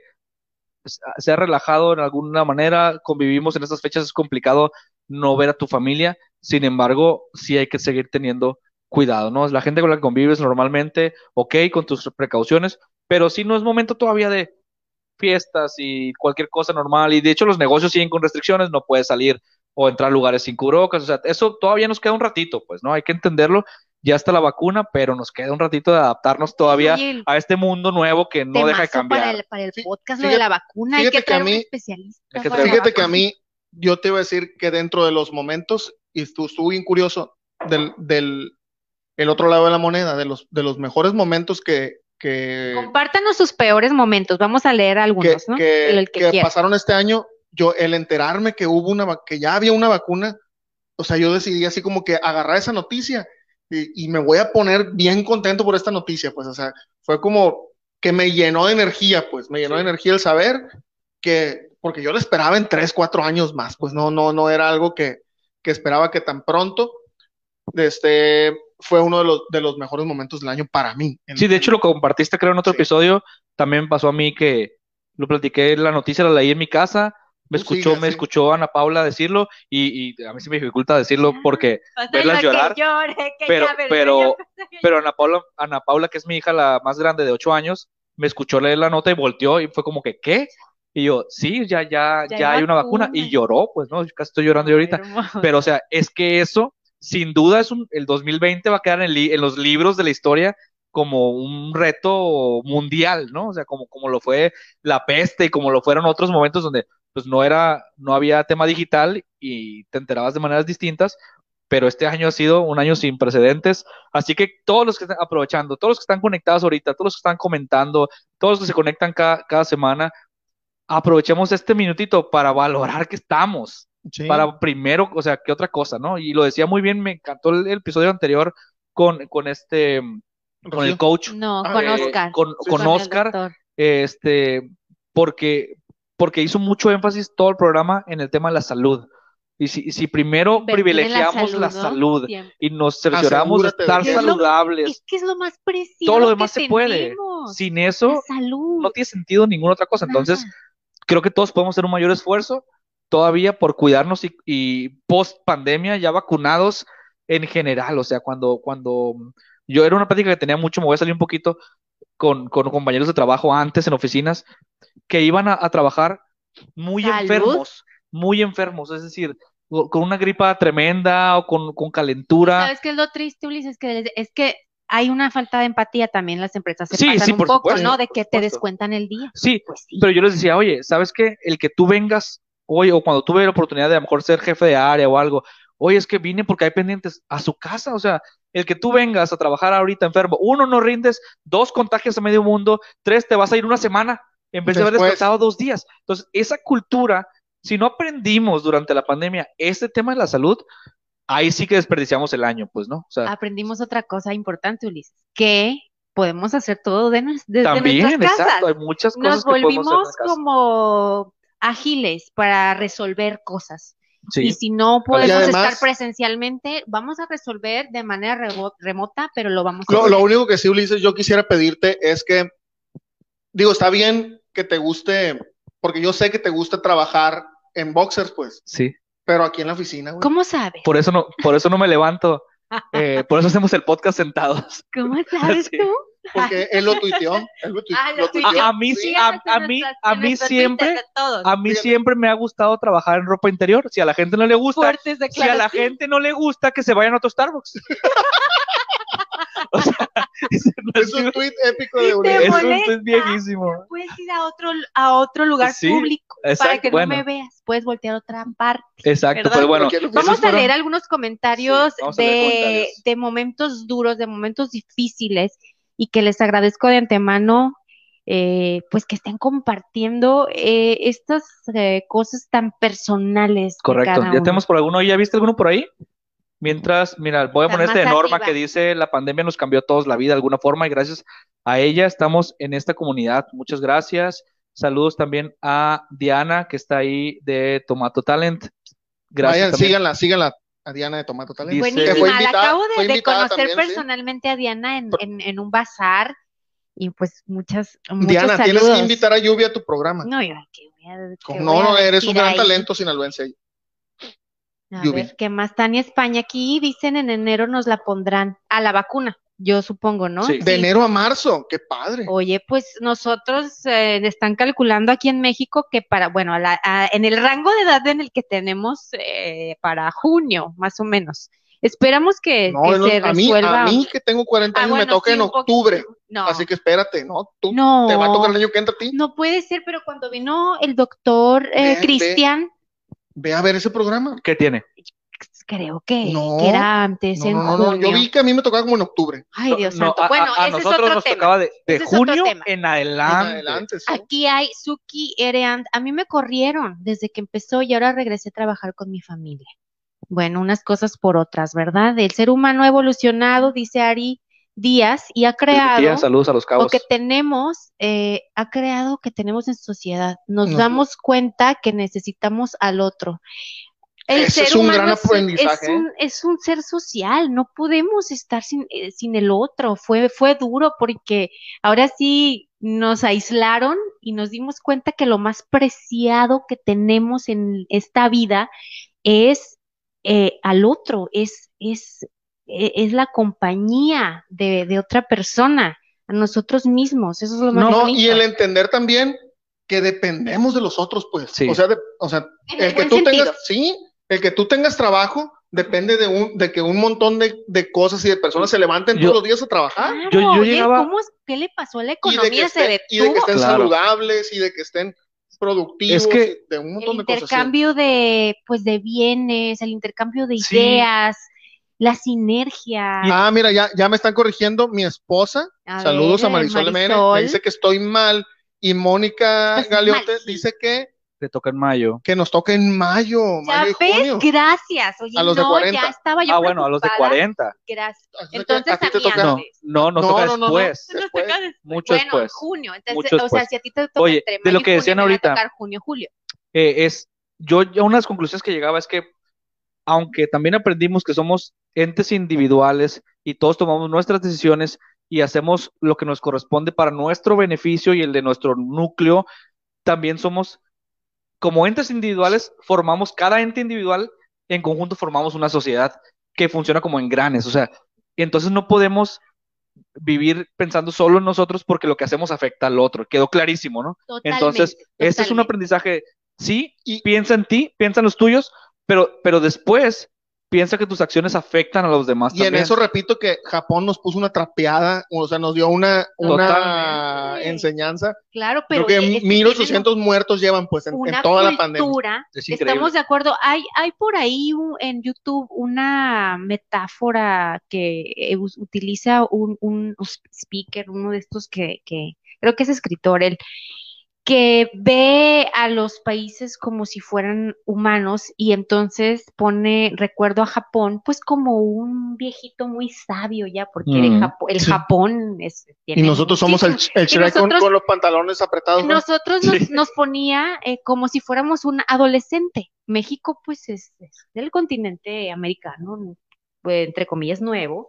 S1: se- se ha relajado en alguna manera, convivimos en estas fechas, es complicado no ver a tu familia, sin embargo, sí hay que seguir teniendo cuidado, ¿no? La gente con la que convives normalmente, ok, con tus precauciones, pero sí no es momento todavía de fiestas y cualquier cosa normal, y de hecho los negocios siguen con restricciones, no puedes salir o entrar a lugares sin cubrebocas, o sea, eso todavía nos queda un ratito, pues, ¿no? Hay que entenderlo, ya está la vacuna, pero nos queda un ratito de adaptarnos todavía
S2: el
S1: a este mundo nuevo que no deja de cambiar.
S2: Para el, para el
S3: Fí-
S2: podcast, lo
S3: fíjate-
S2: de la vacuna, hay
S3: fíjate
S2: que
S3: que a
S2: traer un
S3: mí-
S2: especialista.
S1: Que traer-
S3: Fíjate que a mí, yo te iba a decir que dentro de los momentos, y estu- estuve bien curioso, del, del el otro lado de la moneda, de los, de los mejores momentos que, que,
S2: Compártanos sus peores momentos, vamos a leer
S3: que,
S2: algunos, ¿no?
S3: que-
S2: El que
S3: que
S2: quiera.
S3: pasaron este año, yo, el enterarme que hubo una, que ya había una vacuna, o sea, yo decidí así como que agarrar esa noticia y, y me voy a poner bien contento por esta noticia, pues, o sea, fue como que me llenó de energía, pues, me llenó de energía el saber que, porque yo lo esperaba en tres, cuatro años más, pues no, no, no era algo que, que esperaba que tan pronto, este, fue uno de los, de los mejores momentos del año para mí. En-
S1: Sí, de hecho lo compartiste creo en otro
S3: Sí.
S1: episodio, también me pasó a mí que lo platiqué, la noticia la leí en mi casa, me escuchó,
S3: sigue
S1: me
S3: así.
S1: escuchó Ana Paula decirlo y, y a mí sí me dificulta decirlo porque,
S2: Pasa
S1: verlas
S2: que
S1: llorar,
S2: llore, que
S1: pero,
S2: ya,
S1: pero, pero Ana Paula, Ana Paula, que es mi hija la más grande de ocho años, me escuchó leer la nota y volteó y fue como que, ¿qué? Y yo, sí, ya, ya,
S2: Ya
S1: ya
S2: hay
S1: hay una vacuna
S2: vacuna.
S1: y lloró, pues no, yo casi estoy llorando yo ahorita. Pero, o sea, es que eso, sin duda, es un, el 2020 va a quedar en, li- los libros de la historia como un reto mundial, ¿no? O sea, como, como lo fue la peste y como lo fueron otros momentos donde pues no era, no había tema digital y te enterabas de maneras distintas, pero este año ha sido un año sin precedentes, así que todos los que están aprovechando, todos los que están conectados ahorita, todos los que están comentando, todos los que se conectan cada, cada semana, aprovechemos este minutito para valorar que estamos,
S3: Sí.
S1: para primero, o sea, que otra cosa, ¿no? Y lo decía muy bien, me encantó el, el episodio anterior con, con este, con el coach,
S2: No,
S3: Ah,
S2: con
S3: eh,
S2: Oscar.
S1: con,
S3: Sí,
S1: con Oscar, este, porque, porque hizo mucho énfasis todo el programa en el tema de la salud. Y si, y si primero
S2: Invertir
S1: privilegiamos la salud y nos cercioramos de estar
S3: que-
S2: Es lo-
S1: saludables,
S2: Es que es lo más preciado
S1: todo lo
S2: que
S1: demás se puede. Sin eso
S2: salud.
S1: no tiene sentido ninguna otra cosa. Entonces,
S2: Nada.
S1: creo que todos podemos hacer un mayor esfuerzo todavía por cuidarnos y, y post pandemia ya vacunados en general. O sea, cuando, cuando yo era una plática que tenía mucho, me voy a salir un poquito con, con compañeros de trabajo antes en oficinas que iban a, a trabajar muy
S2: Salud.
S1: enfermos, muy enfermos, es decir, con una gripa tremenda o con, con calentura.
S2: ¿Sabes qué es lo triste, Ulises? Que es que hay una falta de empatía también las empresas se
S1: Sí,
S2: pasan
S1: sí,
S2: un
S1: por
S2: poco,
S1: supuesto,
S2: ¿no? De que te descuentan el día.
S1: Sí,
S2: Pues sí.
S1: pero yo les decía, oye, ¿sabes qué? El que tú vengas hoy o cuando tuve la oportunidad de a lo mejor ser jefe de área o algo, oye, es que vine porque hay pendientes a su casa, o sea, el que tú vengas a trabajar ahorita enfermo, uno, no rindes, dos, contagias a medio mundo, tres, te vas a ir una semana en vez de haber descansado dos días. Entonces, esa cultura, si no aprendimos durante la pandemia este tema de la salud, ahí sí que desperdiciamos el año, pues, ¿no? O sea,
S2: Aprendimos otra cosa importante, Ulises, que podemos hacer todo de desde
S1: también,
S2: nuestras casas.
S1: exacto, hay muchas cosas
S2: Nos
S1: que podemos hacer en
S2: volvimos
S1: la casa.
S2: como ágiles para resolver cosas.
S1: Sí.
S2: Y si no podemos
S3: además-
S2: estar presencialmente, vamos a resolver de manera remo- remota, pero lo vamos a
S3: Lo,
S2: hacer.
S3: lo único que sí, Ulises, yo quisiera pedirte es que, digo, está bien que te guste, porque yo sé que te gusta trabajar en boxers, pues,
S1: Sí.
S3: pero aquí en la oficina, güey.
S2: ¿Cómo sabes?
S1: Por eso no, por eso no me levanto. Eh, por eso hacemos el podcast sentados.
S2: ¿Cómo sabes
S1: Sí.
S2: tú?
S3: Porque él lo tuiteó. Él lo, tui-
S2: Ah, lo
S3: lo
S2: tuiteó.
S3: tuiteó.
S1: A- a mí sí, a- mí- a mí siempre-. A mí siempre me ha gustado trabajar en ropa interior. Si a la gente no le gusta,
S2: Fuertes
S1: si a la gente no le gusta, que se vayan a otro Starbucks. o sea,
S3: Es un tweet épico de Ulises.
S1: es un tweet viejísimo.
S2: Puedes ir a otro, a otro lugar
S1: Sí,
S2: público para que
S1: bueno.
S2: no me veas. Puedes voltear a otra parte.
S1: Exacto,
S2: ¿Verdad?
S1: pues bueno.
S2: Vamos a leer algunos comentarios
S1: Sí, vamos a leer
S2: de,
S1: comentarios.
S2: de momentos duros, de momentos difíciles y que les agradezco de antemano, eh, pues que estén compartiendo eh, estas eh, cosas tan personales.
S1: Correcto.
S2: cada
S1: ¿Ya tenemos por alguno? ¿Ya viste alguno por ahí? Mientras, mira, voy a
S2: Está
S1: poner este de Norma
S2: arriba.
S1: que dice, la pandemia nos cambió a todos la vida de alguna forma y gracias a ella estamos en esta comunidad. Muchas gracias. Saludos también a Diana que está ahí de Tomato Talent. Gracias
S3: Vayan, síganla, síganla a Diana de Tomato Talent.
S1: Dice-
S2: Buenísima,
S3: Que fue
S2: la
S3: invitada-
S2: acabo
S3: fue
S2: de, conocer
S3: también, sí.
S2: personalmente a Diana en, en, en un bazar y pues muchas, muchos
S3: Diana, tienes que invitar a Lluvia a tu programa.
S2: No, yo, que voy a- que
S3: no,
S2: voy
S3: no, eres un gran
S2: ahí.
S3: talento sinaloense.
S2: A
S3: Yubi.
S2: ver, ¿qué más? Tania España, aquí dicen en enero nos la pondrán a la vacuna, yo supongo, ¿no?
S1: Sí.
S3: De enero a marzo, qué padre.
S2: Oye, pues nosotros eh, están calculando aquí en México que para, bueno, a la- a- en el rango de edad en el que tenemos eh, para junio, más o menos. Esperamos que,
S3: No,
S2: que
S3: no,
S2: se
S3: a mí,
S2: resuelva.
S3: a mí que tengo 40
S2: Ah,
S3: años me toca
S2: sí,
S3: en octubre.
S2: No,
S3: Así que espérate, ¿no? Tú
S2: no,
S3: te va a tocar el año que entra a ti.
S2: no puede ser, pero cuando vino el doctor eh,
S3: Ve, ve.
S2: Cristian,
S3: Ve a ver ese programa.
S1: ¿Qué tiene?
S2: Creo que,
S3: No,
S2: que era antes,
S3: No,
S2: en
S3: no, no, no, Yo
S2: junio.
S3: vi que a mí me tocaba como en octubre.
S2: Ay, Dios
S1: No,
S2: santo.
S1: a-
S2: Bueno,
S1: a, a
S2: ese es otro
S1: nos
S2: tema.
S1: tocaba de, de
S2: Ese es otro
S1: junio en
S3: En adelante. sí.
S2: Aquí hay Suki Ereand. A mí me corrieron desde que empezó y ahora regresé a trabajar con mi familia. Bueno, unas cosas por otras, ¿verdad? El ser humano ha evolucionado, dice Ari Díaz, y ha creado,
S1: Tía, saludos a los
S2: o
S1: cabos.
S2: que tenemos, eh, ha creado que tenemos en sociedad. Nos
S3: Nos-
S2: damos cuenta que necesitamos al otro. El
S3: Ese
S2: ser
S3: es un
S2: humano
S3: gran aprendizaje,
S2: Es, un, es un ser social, no podemos estar sin, eh, sin el otro. Fue, fue duro porque ahora sí nos aislaron y nos dimos cuenta que lo más preciado que tenemos en esta vida es eh, al otro, es, es, e- es la compañía de, de otra persona, a nosotros mismos. Eso es lo más
S3: No,
S2: bonito.
S3: y el entender también que dependemos de los otros, pues.
S1: Sí.
S3: O sea, de- o sea,
S2: el
S3: el que tú
S2: sentido.
S3: tengas, sí, el que tú tengas trabajo depende de un, de que un montón de, de cosas y de personas se levanten
S1: Yo-
S3: todos los días a trabajar.
S2: Claro,
S1: Yo- llegaba-
S2: ¿cómo es- ¿qué le pasó a la
S3: Y de, que
S2: economía? Se
S3: estén, y de que estén
S1: Claro.
S3: saludables y de que estén productivos
S1: Es que-
S3: y de un
S2: el
S3: montón de cosas. así.
S2: intercambio de, pues, de bienes, el intercambio de
S1: Sí.
S2: ideas, la sinergia.
S3: Ah, mira, ya, ya me están corrigiendo mi esposa.
S2: A
S3: Saludos
S2: ver,
S3: a Marisol.
S2: Marisol.
S3: Me dice que estoy mal. Y Mónica
S2: Estás
S3: Galeote dice que,
S1: Te toca en mayo.
S3: que nos toca en mayo,
S2: Ya
S3: mayo
S2: ves,
S3: junio.
S2: gracias. Oye,
S3: A los de
S2: no,
S3: 40.
S2: ya estaba yo
S1: Ah, bueno, a los de
S2: preocupada.
S1: 40.
S2: Gracias.
S3: Que
S2: Entonces,
S3: a ti te toca.
S1: No, no, nos
S3: No,
S1: toca
S3: no, no, no.
S1: después.
S3: Después.
S2: toca después.
S1: Mucho
S2: bueno,
S1: después.
S2: junio. Entonces,
S1: Mucho
S2: o sea,
S1: después.
S2: si a ti te toca
S1: Oye,
S2: entre
S1: de
S2: mayo
S1: lo
S2: y
S1: que
S2: junio,
S1: decían ahorita.
S2: tocar junio, julio.
S1: eh, es, yo, yo una de las conclusiones que llegaba es que, aunque también aprendimos que somos entes individuales y todos tomamos nuestras decisiones y hacemos lo que nos corresponde para nuestro beneficio y el de nuestro núcleo, también somos, como entes individuales, formamos cada ente individual, en conjunto formamos una sociedad que funciona como engranes, o sea, entonces no podemos vivir pensando solo en nosotros porque lo que hacemos afecta al otro, quedó clarísimo, ¿no? Entonces,
S2: Totalmente,
S1: este es un aprendizaje, sí,
S3: Y-
S1: piensa en ti, piensa en los tuyos, pero, pero después piensa que tus acciones afectan a los demás
S3: Y en eso repito que Japón nos puso una trapeada, o sea, nos dio una, una
S2: Totalmente.
S3: enseñanza.
S2: Claro, pero
S3: Creo que
S2: es que
S3: 1800 muertos llevan pues en, toda la pandemia.
S1: Es
S2: estamos de acuerdo. Hay, hay por ahí un- en YouTube una metáfora que eh, utiliza un, un speaker, uno de estos que, que creo que es escritor, él, que ve a los países como si fueran humanos y entonces pone, recuerdo a Japón, pues como un viejito muy sabio ya, porque el,
S1: Mm,
S2: Japo- el
S3: sí.
S2: Japón es,
S3: Y nosotros somos el, el Shrek con, los pantalones apretados. ¿no?
S2: nosotros nos,
S1: Sí.
S2: nos ponía eh, como si fuéramos un adolescente. México, pues, es, es del continente americano, entre comillas, nuevo.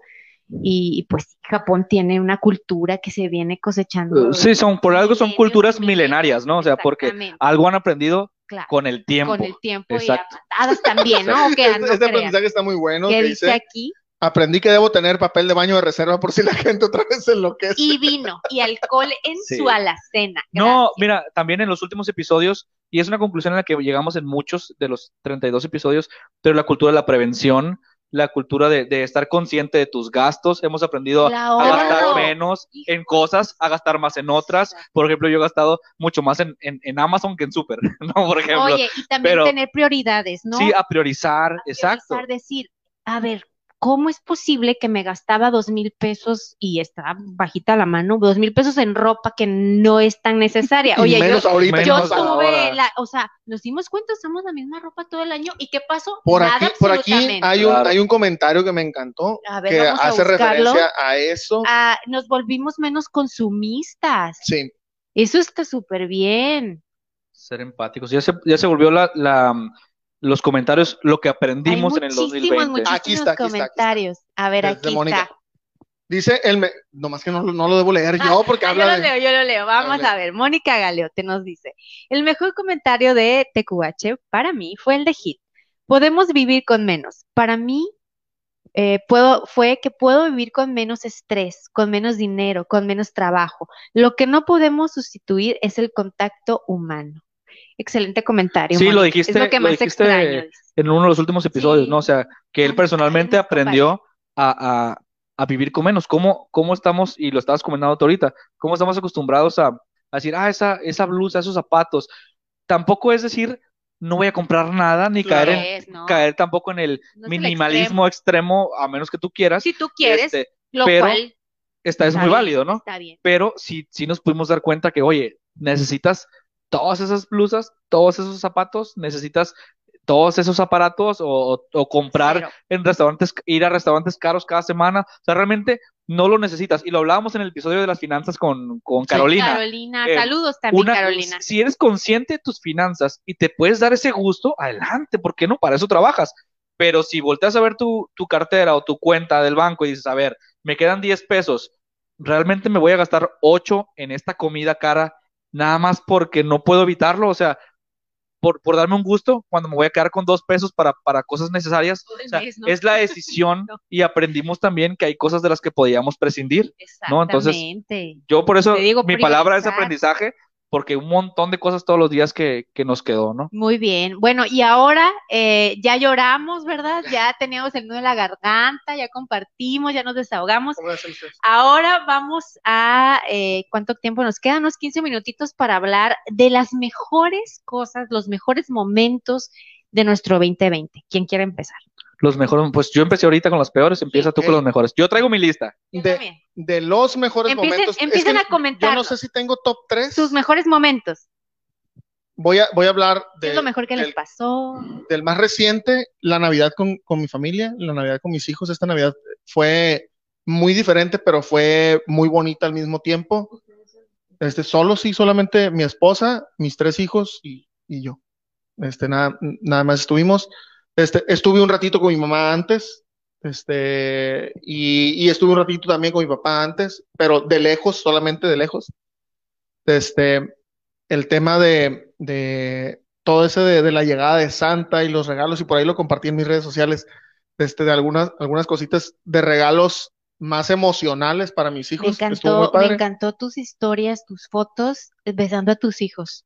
S2: Y, pues Japón tiene una cultura que se viene cosechando.
S1: Uh, Sí, son, por algo son culturas milenarias, ¿no? O sea, porque algo han aprendido
S2: claro,
S1: con el tiempo.
S2: con el tiempo
S1: Exacto.
S2: y a patadas también, ¿no? O que
S3: Este,
S2: no
S3: este aprendizaje está muy bueno.
S2: ¿Qué
S3: que
S2: dice
S3: dice,
S2: aquí?
S3: aprendí que debo tener papel de baño de reserva por si la gente otra vez se enloquece.
S2: Y vino y alcohol en
S1: Sí.
S2: su alacena.
S1: No,
S2: Gracias.
S1: mira, también en los últimos episodios, y es una conclusión en la que llegamos en muchos de los 32 episodios, pero la cultura de la prevención, la cultura de, de estar consciente de tus gastos, hemos aprendido a, gastar menos en cosas, a gastar más en otras. Por ejemplo, yo he gastado mucho más en, en, en Amazon que en Super, ¿no? Por ejemplo.
S2: Oye, y también
S1: pero-
S2: tener prioridades, ¿no?
S1: Sí, a priorizar,
S2: a
S1: exacto.
S2: priorizar, decir, a ver, ¿cómo es posible que me gastaba dos mil pesos y está bajita la mano, dos mil pesos en ropa que no es tan necesaria?
S3: Y
S2: Oye,
S3: menos
S2: yo,
S3: ahorita.
S1: menos
S2: tuve la, o sea, nos dimos cuenta, usamos la misma ropa todo el año y ¿qué pasó?
S3: Por
S2: Nada
S3: aquí, por aquí hay un, hay un comentario que me encantó
S2: A ver,
S3: que
S2: vamos
S3: hace referencia a eso.
S2: Ah, nos volvimos menos consumistas.
S3: Sí,
S2: Eso está súper bien.
S1: Ser empáticos. Ya se, ya se volvió la, la, los comentarios, lo que
S2: Hay
S1: aprendimos en el
S2: muchísimos,
S1: 2020.
S2: muchísimos
S3: Aquí está, aquí está, aquí está.
S2: comentarios. A ver,
S3: Desde
S2: aquí
S3: Mónica.
S2: está.
S3: dice el me... nomás que no, no lo debo leer yo porque
S2: Ah,
S3: habla
S2: yo lo
S3: de
S2: leo, yo lo leo. Vamos
S3: Dale.
S2: a ver. Mónica Galeote nos dice: El mejor comentario de TQH para mí fue el de Hit. Podemos vivir con menos. Para mí, eh, puedo, fue que puedo vivir con menos estrés, con menos dinero, con menos trabajo. Lo que no podemos sustituir es el contacto humano. Excelente comentario.
S1: Sí, lo dijiste-
S2: Es lo que
S1: lo
S2: más
S1: dijiste
S2: extraño. dice.
S1: en uno de los últimos episodios,
S2: Sí.
S1: ¿no? O sea, que él personalmente
S2: ay,
S1: aprendió a, a- a vivir con menos. ¿Cómo, cómo estamos, y lo estabas comentando tú ahorita, cómo estamos acostumbrados a, a decir, ah, esa, esa blusa, esos zapatos? Tampoco es decir, no voy a comprar nada, ni caer, en,
S2: Es, ¿no?
S1: caer tampoco en el
S2: No es el
S1: minimalismo extremo, a menos que tú quieras.
S2: Si tú quieres,
S1: Este,
S2: lo
S1: pero
S2: cual
S1: esta es
S2: está
S1: muy
S2: bien,
S1: válido, ¿no?
S2: Está bien.
S1: pero sí, sí nos pudimos dar cuenta que, oye, necesitas todas esas blusas, todos esos zapatos, necesitas todos esos aparatos o, o- comprar
S2: Cero.
S1: en restaurantes, ir a restaurantes caros cada semana. O sea, realmente no lo necesitas. Y lo hablábamos en el episodio de las finanzas con, con Carolina.
S2: Carolina,
S1: Eh,
S2: saludos también,
S1: Una-
S2: Carolina.
S1: Si eres consciente de tus finanzas y te puedes dar ese gusto, adelante, ¿por qué no? Para eso trabajas. Pero si volteas a ver tu, tu cartera o tu cuenta del banco y dices, a ver, me quedan 10 pesos, ¿realmente me voy a gastar 8 en esta comida cara nada más porque no puedo evitarlo? O sea, por, por darme un gusto, cuando me voy a quedar con 2 pesos para, para cosas necesarias. O sea,
S2: mes, ¿no?
S1: es la decisión
S2: No.
S1: y aprendimos también que hay cosas de las que podíamos prescindir. ¿no? Entonces,
S2: Exactamente.
S1: Yo por eso
S2: digo,
S1: mi palabra es aprendizaje, porque un montón de cosas todos los días que, que nos quedó, ¿no?
S2: Muy bien. Bueno, y ahora eh, ya lloramos, ¿verdad? Ya teníamos el nudo en la garganta, ya compartimos, ya nos desahogamos. Ahora vamos a, eh, ¿cuánto tiempo nos quedan? Unos 15 minutitos para hablar de las mejores cosas, los mejores momentos de nuestro 2020. ¿Quién quiere empezar?
S1: Los mejores, pues yo empecé ahorita con los peores, empieza tú con
S3: Ok.
S1: los mejores. Yo traigo mi lista.
S3: De- de los mejores
S2: Empiecen-
S3: momentos. es
S2: empiecen
S3: que
S2: a comentar
S3: Yo no sé si tengo top 3.
S2: Sus mejores momentos.
S3: Voy a, voy a hablar
S2: ¿Qué
S3: de,
S2: es lo mejor que les pasó?
S3: del más reciente, la Navidad con, con mi familia, la Navidad con mis hijos. Esta Navidad fue muy diferente, pero fue muy bonita al mismo tiempo. Este, solo sí, solamente mi esposa, mis tres hijos y, y yo. Este, nada, nada más estuvimos. Este, estuve un ratito con mi mamá antes, este, y, y estuve un ratito también con mi papá antes, pero de lejos, solamente de lejos. Este, el tema de, de todo ese de, de la llegada de Santa y los regalos, y por ahí lo compartí en mis redes sociales, este, de algunas, algunas cositas de regalos más emocionales para mis
S2: Me
S3: hijos. Muy
S2: encantó, me encantó tus historias, tus fotos, besando a tus hijos.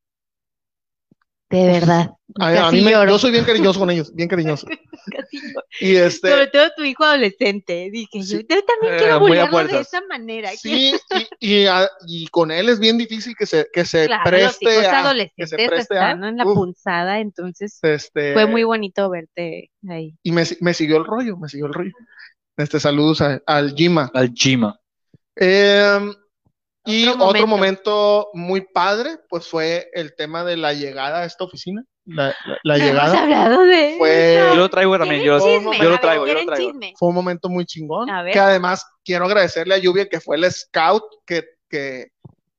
S2: De verdad.
S3: A, a mí me- yo soy bien cariñoso con ellos, bien cariñoso.
S2: Casi.
S3: Y este,
S2: Sobre todo tu hijo adolescente. Dije, yo,
S3: Sí.
S2: yo también
S1: Eh,
S2: quiero bullearlo de esa manera.
S3: sí, y, y, a- y con él es bien difícil que se, que se
S2: Claro, los
S3: preste
S2: hijos
S3: a, que se preste a,
S2: están en la punzada, entonces
S3: este,
S2: fue muy bonito verte ahí.
S3: y me, me siguió el rollo, me siguió el rollo. Este, saludos a- al Jima.
S1: Al Jima.
S3: Em, y
S2: Otro
S3: otro
S2: momento.
S3: momento muy padre, pues fue el tema de la llegada a esta oficina. La, la- la
S2: No hemos
S3: llegada
S2: hablado de
S3: fue-
S2: eso.
S1: Yo lo traigo también. Yo, lo
S2: ver,
S1: traigo, yo lo
S2: ¿quieren
S1: traigo.
S2: chisme?
S3: fue un momento muy chingón.
S2: A ver.
S3: Que además quiero agradecerle a Lluvia que fue el scout que, que,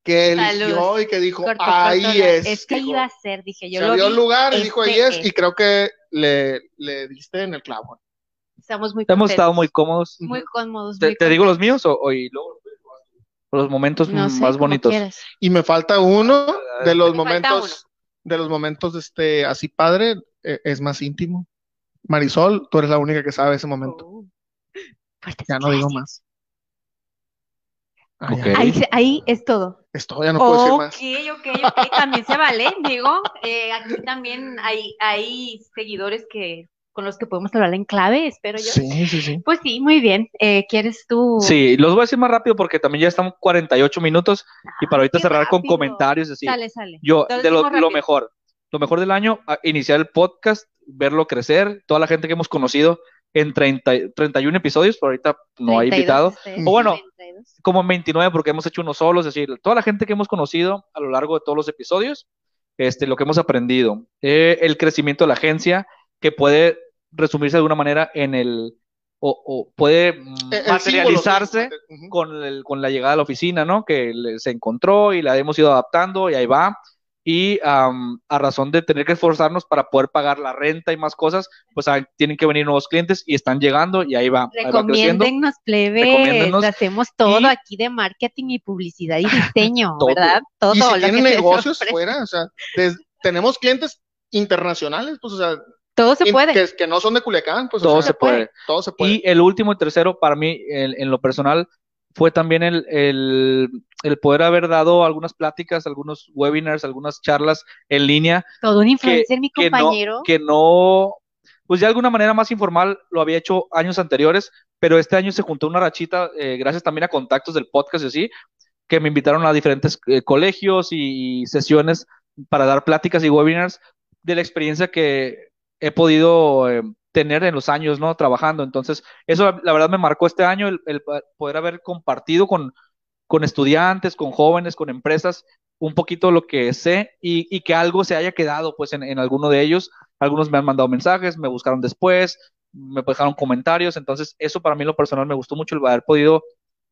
S3: que eligió y que dijo,
S2: Corto,
S3: ahí
S2: corto,
S3: es.
S2: Es que
S3: dijo.
S2: iba a ser, dije, yo
S3: se
S2: lo
S3: el
S2: vi.
S3: lugar y dijo, ahí
S2: este
S3: es.
S2: es.
S3: Y creo que le, le diste en el clavo.
S2: Estamos muy
S1: Hemos
S2: contentos,
S1: estado muy cómodos.
S2: muy cómodos.
S1: ¿Te,
S2: muy
S1: te digo los míos o, o- y luego los momentos
S2: No sé,
S1: más bonitos?
S3: Y me falta uno de los
S2: Me
S3: momentos, de los momentos este, así padre, eh, es más íntimo. Marisol, tú eres la única que sabe ese momento.
S2: Oh.
S3: Ya no digo más.
S1: Ok.
S2: Ahí, ahí es todo.
S3: esto ya no puedo decir
S2: ok,
S3: más.
S2: ok, ok, también se vale, digo, eh, aquí también hay, hay seguidores que con los que podemos hablar en clave, espero yo.
S3: Sí, sí, sí.
S2: Pues sí, muy bien. Eh, ¿Quieres tú?
S1: Sí, los voy a decir más rápido porque también ya están 48 minutos y para ahorita cerrar con comentarios así.
S2: Sale, sale.
S1: Yo,
S2: Entonces,
S1: de lo, lo mejor, lo mejor del año, iniciar el podcast, verlo crecer, toda la gente que hemos conocido en 30, y- 31 episodios, pero ahorita no hay
S2: 32,
S1: invitado,
S2: este,
S3: O
S1: bueno,
S2: 32.
S1: como en 29 porque hemos hecho unos solos, es decir, toda la gente que hemos conocido a lo largo de todos los episodios, este, lo que hemos aprendido, Eh, el crecimiento de la agencia, que puede resumirse de alguna manera en el, o, o puede mm,
S3: El- el
S1: materializarse
S3: símbolo, sí. Ujú.
S1: con, el- con la llegada a la oficina, ¿no? Que le- se encontró y la hemos ido adaptando y ahí va. Y am, a razón de tener que esforzarnos para poder pagar la renta y más cosas, pues ah, tienen que venir nuevos clientes y están llegando y ahí va.
S2: Recomiéndennos.
S1: Recomiéndennos.
S2: Hacemos todo
S1: Y-
S2: aquí de marketing y publicidad y diseño,
S1: Todo.
S2: ¿verdad? Todo
S3: Y si
S2: lo
S3: tienen
S2: que
S3: negocios fuera, o sea, des- tenemos clientes internacionales, pues, o sea,
S2: Todo se puede.
S3: Que, que no son de Culiacán, pues, o
S1: Todo
S3: sea,
S1: se puede.
S3: todo se puede.
S1: Y el último y tercero, para mí, en, en lo personal, fue también el, el, el poder haber dado algunas pláticas, algunos webinars, algunas charlas en línea
S2: Todo un influencer, mi
S1: que no,
S2: compañero.
S1: que no, pues de alguna manera más informal lo había hecho años anteriores, pero este año se juntó una rachita, eh, gracias también a contactos del podcast y así, que me invitaron a diferentes eh, colegios y, sesiones para dar pláticas y webinars de la experiencia que he podido eh, tener en los años, ¿no? Trabajando. Entonces, eso la, verdad me marcó este año, el, el poder haber compartido con, con estudiantes, con jóvenes, con empresas, un poquito lo que sé y, y que algo se haya quedado pues en, en, alguno de ellos. Algunos me han mandado mensajes, me buscaron después, me dejaron comentarios, entonces eso para mí lo personal me gustó mucho el haber podido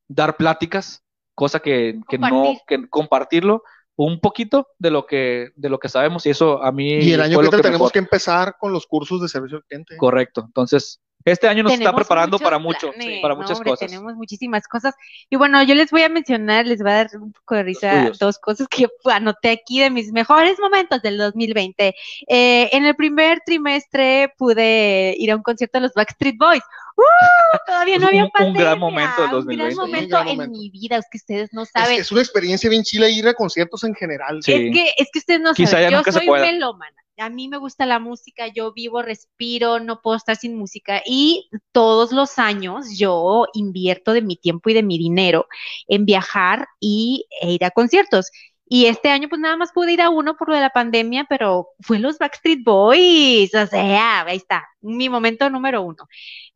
S1: dar pláticas, cosa que, que no, que compartirlo un poquito de lo que de lo que sabemos y eso a mí
S3: y el año que,
S1: lo que
S3: tenemos
S1: mejor.
S3: que empezar con los cursos de servicio al cliente.
S1: Correcto. Entonces, este año nos está preparando para
S2: planes,
S1: mucho, sí, para muchas
S2: no, hombre,
S1: cosas.
S2: Tenemos muchísimas cosas. Y bueno, yo les voy a mencionar, les voy a dar un poco de risa dos cosas que anoté aquí de mis mejores momentos del 2020. Eh, en el primer trimestre pude ir a un concierto de los Backstreet Boys. ¡Uh! Todavía no había
S1: un,
S2: pandemia.
S1: un gran momento del 2020.
S2: Un gran momento,
S3: un gran
S2: en
S3: momento.
S2: mi vida, es que ustedes no saben.
S3: Es, es, una experiencia bien chila ir a conciertos en general.
S1: Sí.
S2: Es que, es que ustedes no
S1: Quizá
S2: saben,
S1: ya
S2: yo
S1: nunca se
S2: soy
S1: pueda.
S2: melómana. A mí me gusta la música, yo vivo, respiro, no puedo estar sin música y todos los años yo invierto de mi tiempo y de mi dinero en viajar y e ir a conciertos. Y este año pues nada más pude ir a uno por lo de la pandemia, pero fue los Backstreet Boys, o sea, ahí está, mi momento número uno.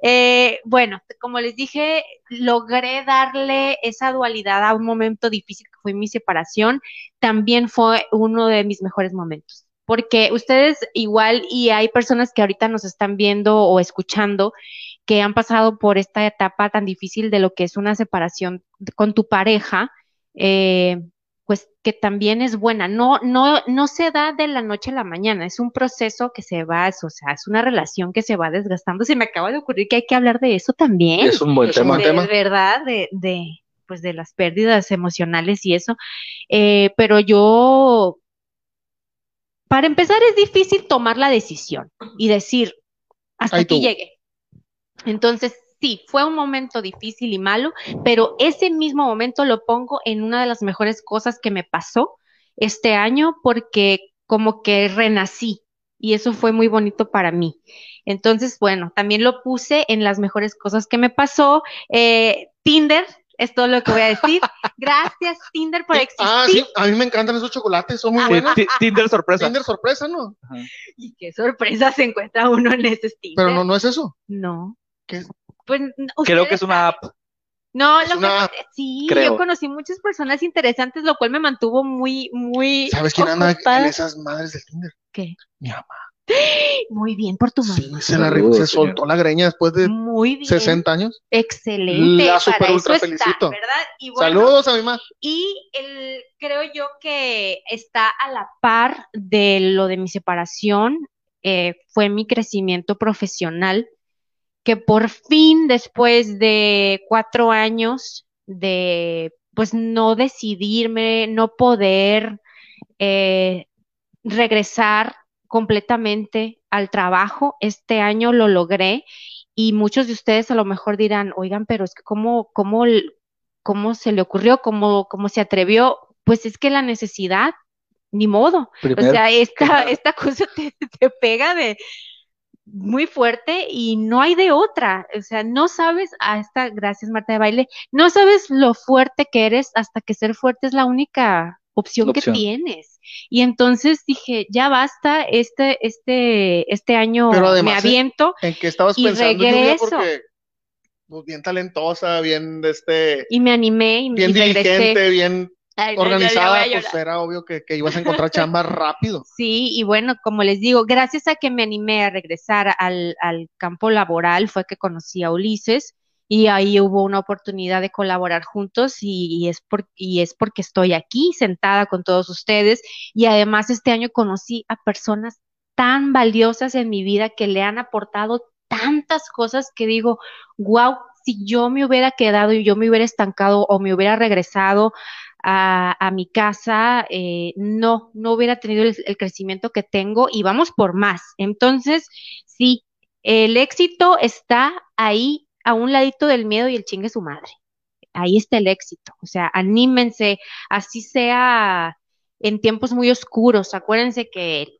S2: Eh, bueno, como les dije, logré darle esa dualidad a un momento difícil que fue mi separación, también fue uno de mis mejores momentos porque ustedes igual y hay personas que ahorita nos están viendo o escuchando que han pasado por esta etapa tan difícil de lo que es una separación con tu pareja, eh, pues que también es buena. No, no, no se da de la noche a la mañana, es un proceso que se va, o sea, es una relación que se va desgastando. Se me acaba de ocurrir que hay que hablar de eso también.
S1: Es un buen tema.
S2: de
S3: tema.
S2: verdad, de, de, pues de las pérdidas emocionales y eso. Eh, pero yo para empezar, es difícil tomar la decisión y decir, hasta aquí
S3: tú.
S2: llegué. Entonces, sí, fue un momento difícil y malo, pero ese mismo momento lo pongo en una de las mejores cosas que me pasó este año porque como que renací y eso fue muy bonito para mí. Entonces, bueno, también lo puse en las mejores cosas que me pasó. Eh, Tinder, es todo lo que voy a decir. Gracias, Tinder, por existir.
S3: Ah, sí, a mí me encantan esos chocolates, son muy
S2: Ah,
S3: buenos.
S1: Ti- Tinder sorpresa.
S3: Tinder sorpresa, ¿no?
S1: Ajá.
S2: Y qué sorpresa se encuentra uno en ese Tinder.
S3: Pero no, no es eso.
S2: No.
S3: ¿Qué es?
S2: Pues
S1: Creo que es una app.
S2: No,
S3: Es
S2: lo
S3: una
S2: que
S3: app.
S2: sí,
S1: Creo.
S2: yo conocí muchas personas interesantes, lo cual me mantuvo muy, muy
S3: ¿Sabes quién anda en
S2: ocupada.
S3: esas madres del Tinder?
S2: ¿Qué?
S3: Mi mamá.
S2: Muy bien por tu mamá.
S3: Sí, se la soltó la greña después de
S2: Muy bien.
S3: 60 años.
S2: Excelente.
S3: La
S2: para
S3: super
S2: eso
S3: ultra
S2: está,
S3: felicito.
S2: ¿verdad? Y bueno,
S3: Saludos a mi mamá.
S2: y el, creo yo que está a la par de lo de mi separación, eh, fue mi crecimiento profesional, que por fin, después de cuatro años de, pues, no decidirme, no poder eh, regresar completamente al trabajo, este año lo logré. Y muchos de ustedes a lo mejor dirán, oigan, pero es que cómo, cómo, cómo se le ocurrió, cómo, cómo se atrevió. Pues es que la necesidad, ni modo. O sea, esta, esta cosa te, te pega de muy fuerte y no hay de otra. O sea, no sabes, a esta, gracias Marta de Baile, no sabes lo fuerte que eres hasta que ser fuerte es la única opción que tienes. Y entonces dije, ya basta, este, este, este año
S3: Pero
S2: me
S3: además, eh,
S2: aviento
S3: ¿En qué estabas
S2: Y
S3: pensando,
S2: regreso.
S3: Porque pues, bien talentosa, bien de este,
S2: y me animé y,
S3: bien
S2: y regresé.
S3: diligente, bien
S2: Ay,
S3: organizada, pues era obvio que, que ibas a encontrar chamba rápido.
S2: Sí, y bueno, como les digo, gracias a que me animé a regresar al, al campo laboral fue que conocí a Ulises y ahí hubo una oportunidad de colaborar juntos y, es por, y es porque estoy aquí sentada con todos ustedes y además este año conocí a personas tan valiosas en mi vida que le han aportado tantas cosas que digo, wow, si yo me hubiera quedado y yo me hubiera estancado o me hubiera regresado a, a mi casa, eh, no, no hubiera tenido el, el crecimiento que tengo y vamos por más. Entonces, sí, el éxito está ahí a un ladito del miedo y el chingue su madre. Ahí está el éxito. O sea, anímense, así sea en tiempos muy oscuros. Acuérdense que,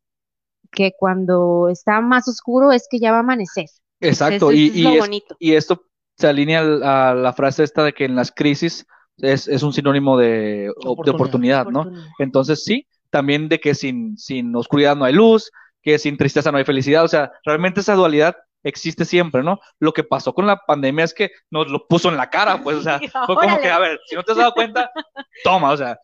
S2: que cuando está más oscuro es que ya va a amanecer.
S1: Exacto.
S2: Eso
S1: Y,
S2: es
S1: y
S2: lo
S1: es-
S2: bonito.
S1: y esto se alinea al- a la frase esta de que en las crisis es, es un sinónimo de, de
S3: Oportunidad.
S1: oportunidad, ¿no?
S2: Oportunidad.
S1: Entonces sí, también de que sin, sin oscuridad no hay luz, que sin tristeza no hay felicidad, o sea, realmente esa dualidad existe siempre, ¿no? Lo que pasó con la pandemia es que nos lo puso en la cara, pues, o sea, fue como que, a ver, si no te has dado cuenta, toma, o sea,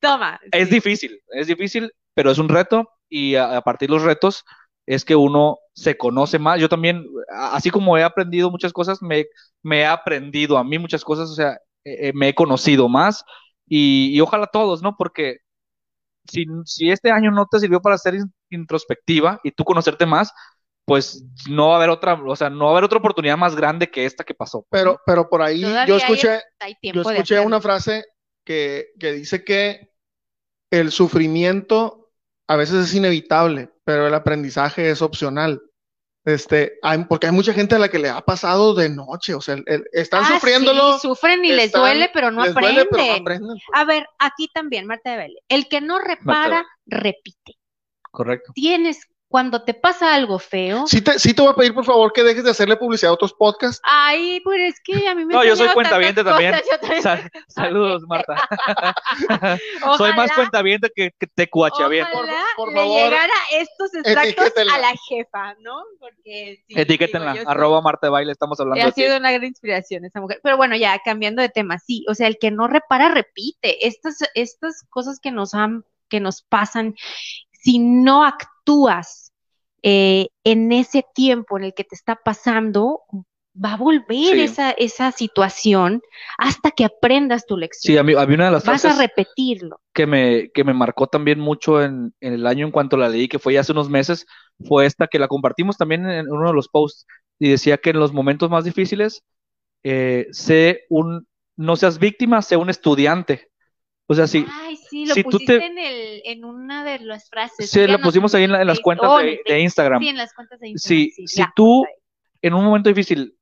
S2: Toma.
S1: es
S2: sí.
S1: difícil, es difícil, pero es un reto y a, a partir de los retos es que uno se conoce más. Yo también, así como he aprendido muchas cosas, me, me he aprendido a mí muchas cosas, o sea, eh, eh, me he conocido más y, y ojalá todos, ¿no? Porque si, si este año no te sirvió para ser in- introspectiva y tú conocerte más, pues no va a haber otra, o sea, no va a haber otra oportunidad más grande que esta que pasó.
S3: Pero, pero por ahí
S2: Todavía
S3: yo escuché,
S2: Hay
S3: yo escuché una frase que, que dice que el sufrimiento a veces es inevitable, pero el aprendizaje es opcional. Este, hay- porque hay mucha gente a la que le ha pasado de noche, o sea, el- el- están
S2: Ah,
S3: sufriéndolo,
S2: sí, sufren y les duele, pero no
S3: duele, pero
S2: aprenden. A ver, aquí también, Marta de Baile. El que no repara, repite.
S1: Correcto.
S2: Tienes, cuando te pasa algo feo,
S3: Sí te, sí te voy a pedir, por favor, que dejes de hacerle publicidad a otros podcasts.
S2: ay, pues es que a mí me
S1: No, yo soy cuentaviente también.
S2: también
S1: Sa- saludos, Marta. Soy más
S2: Ojalá-
S1: cuentaviente que, que tecuachaviente.
S2: Ojalá
S3: Por- por
S2: le
S3: favor,
S2: llegara estos extractos
S3: etiquétenla.
S2: a la jefa, ¿no? Porque sí,
S1: Etiquétenla,
S2: digo,
S1: arroba Marta de Baile, estamos hablando
S2: Ha
S1: de ti.
S2: sido una gran inspiración esa mujer. Pero bueno, ya cambiando de tema, sí, o sea, el que no repara, repite. Estas, estas cosas que nos han, que nos pasan, si no actúas eh, en ese tiempo en el que te está pasando, va a volver
S1: Sí.
S2: esa, esa situación hasta que aprendas tu lección.
S1: Sí, a mí, una de las
S2: Vas a repetirlo.
S1: que me, que me marcó también mucho en, en el año en cuanto la leí, que fue ya hace unos meses, fue esta que la compartimos también en uno de los posts y decía que en los momentos más difíciles, eh, sé un, no seas víctima, sé un estudiante. O sea, sí,
S2: Ay, sí, lo
S1: si tú
S2: pusiste
S1: te-
S2: en, el, en una de las frases.
S1: sí, lo pusimos ahí en, la- en las cuentas
S2: Oh,
S1: de. Instagram.
S2: Sí, en las cuentas de Instagram.
S1: Si,
S2: sí,
S1: si tú en un momento difícil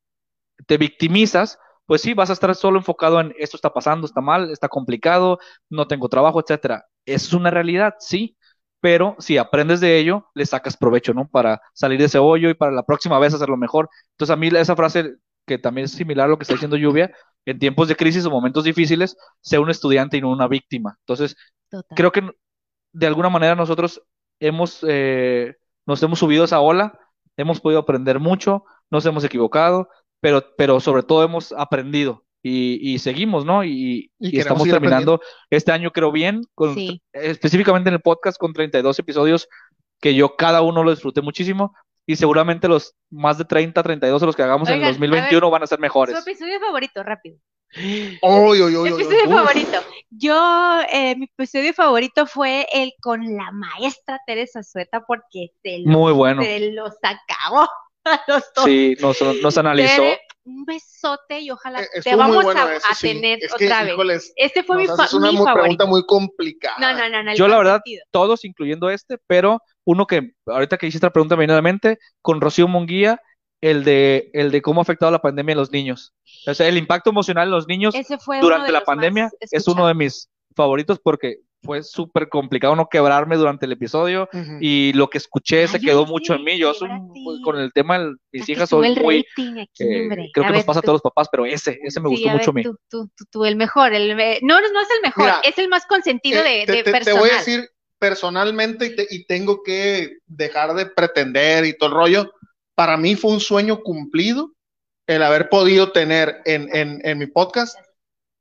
S1: te victimizas, pues sí, vas a estar solo enfocado en esto está pasando, está mal, está complicado, no tengo trabajo, etcétera. Es una realidad, sí, pero si aprendes de ello, le sacas provecho, ¿no? Para salir de ese hoyo y para la próxima vez hacerlo mejor. Entonces a mí esa frase, que también es similar a lo que está diciendo Lluvia, en tiempos de crisis o momentos difíciles, sea un estudiante y no una víctima. Entonces,
S2: Total.
S1: creo que de alguna manera nosotros hemos, eh, nos hemos subido a esa ola, hemos podido aprender mucho, nos hemos equivocado, pero, pero sobre todo hemos aprendido y, y seguimos, ¿no? Y,
S3: Y
S1: y estamos terminando este año, creo bien, con,
S2: Sí.
S1: específicamente en el podcast con 32 episodios que yo cada uno lo disfruté muchísimo y seguramente los más de 30, 32 de los que hagamos en el 2021 van a ser
S2: Su
S1: mejores.
S2: episodio favorito, rápido.
S3: Uy, uy, uy, uy,
S2: episodio favorito. Yo, eh, mi episodio favorito fue el con la maestra Teresa Sueta porque se lo,
S1: Muy bueno.
S2: se los acabó a los dos.
S1: Sí, nos, nos analizó.
S2: Tere, un besote y ojalá
S3: Eh,
S2: te vamos
S3: bueno
S2: a,
S3: eso,
S2: a
S3: sí.
S2: tener
S3: Es que,
S2: otra vez.
S3: híjoles,
S2: Este fue mi, fa-
S3: una
S2: mi favorito.
S3: pregunta muy complicada.
S2: No, no, no, no.
S1: Yo la verdad,
S2: sentido.
S1: todos, incluyendo este, pero uno que ahorita que hiciste la pregunta me viene a la mente, con Rocío Munguía, el de, el de cómo ha afectado la pandemia en los niños. O sea, el impacto emocional en los niños durante
S2: de
S1: la pandemia es uno de mis favoritos porque fue súper complicado no quebrarme durante el episodio y lo que escuché se
S2: Ay,
S1: quedó mucho en mí. Yo soy, con el tema de mis hijas soy
S2: el
S1: muy,
S2: aquí,
S1: eh, creo
S2: A
S1: que
S2: ver,
S1: nos pasa a todos los papás, pero ese, ese me
S2: sí,
S1: gustó
S2: a ver,
S1: mucho a mí.
S2: Tú, tú, tú, tú, el mejor. El, no, no es el mejor,
S3: Mira,
S2: es el más consentido de,
S3: Eh, te,
S2: de
S3: te- te
S2: personal.
S3: voy a decir personalmente y, te- y tengo que dejar de pretender y todo el rollo. Para mí fue un sueño cumplido el haber podido tener en, en, en mi podcast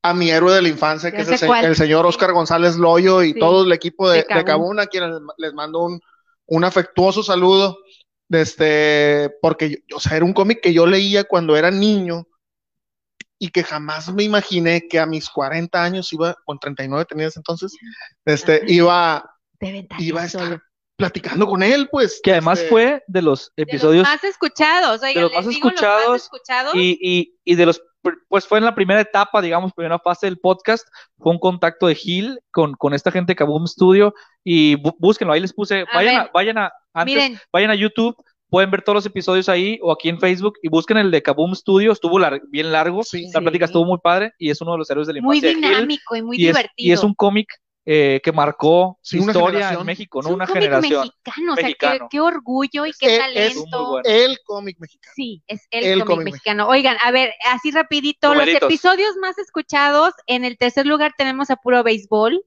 S3: a mi héroe de la infancia, que es el, el señor Oscar González Loyo y
S2: Sí.
S3: todo el equipo de,
S2: De. Cabún,
S3: a quienes les mando un, un afectuoso saludo. Este, porque yo, o sea, era un cómic que yo leía cuando era niño y que jamás me imaginé que a mis 40 años iba, con 39 tenías entonces, este, iba,
S2: De ventaja
S3: iba a estar platicando con él, pues.
S1: Que además
S3: este,
S1: fue de los
S2: De los
S1: episodios
S2: más escuchados, oigan,
S1: los
S2: les
S1: más
S2: digo los
S1: escuchados
S2: más escuchados.
S1: y, y, y de los, pues fue en la primera etapa, digamos, primera fase del podcast, fue un contacto de Gil con, con esta gente de Kaboom Studio y bú- búsquenlo, ahí les puse,
S2: A
S1: vayan a, vayan a, antes,
S2: Miren,
S1: vayan a YouTube, pueden ver todos los episodios ahí o aquí en Facebook y busquen el de Kaboom Studio, estuvo lar- bien largo,
S3: Sí.
S1: la plática estuvo muy padre y es uno de los héroes de la
S2: muy
S1: infancia de Gil,
S2: dinámico y muy
S1: y es,
S2: divertido.
S1: y es un cómic eh, que marcó
S3: Sí, una
S1: historia
S3: generación.
S1: en México,
S2: Es
S1: ¿no?
S2: un
S1: Una
S2: cómic
S1: generación.
S2: mexicano, o sea, qué, orgullo y
S3: Es-
S2: qué
S3: es-
S2: talento.
S1: bueno.
S3: El cómic mexicano.
S2: Sí, es el,
S3: El
S2: cómic, mexicano. Oigan, a ver, así rapidito, los episodios más escuchados. En el tercer lugar tenemos a Puro Béisbol,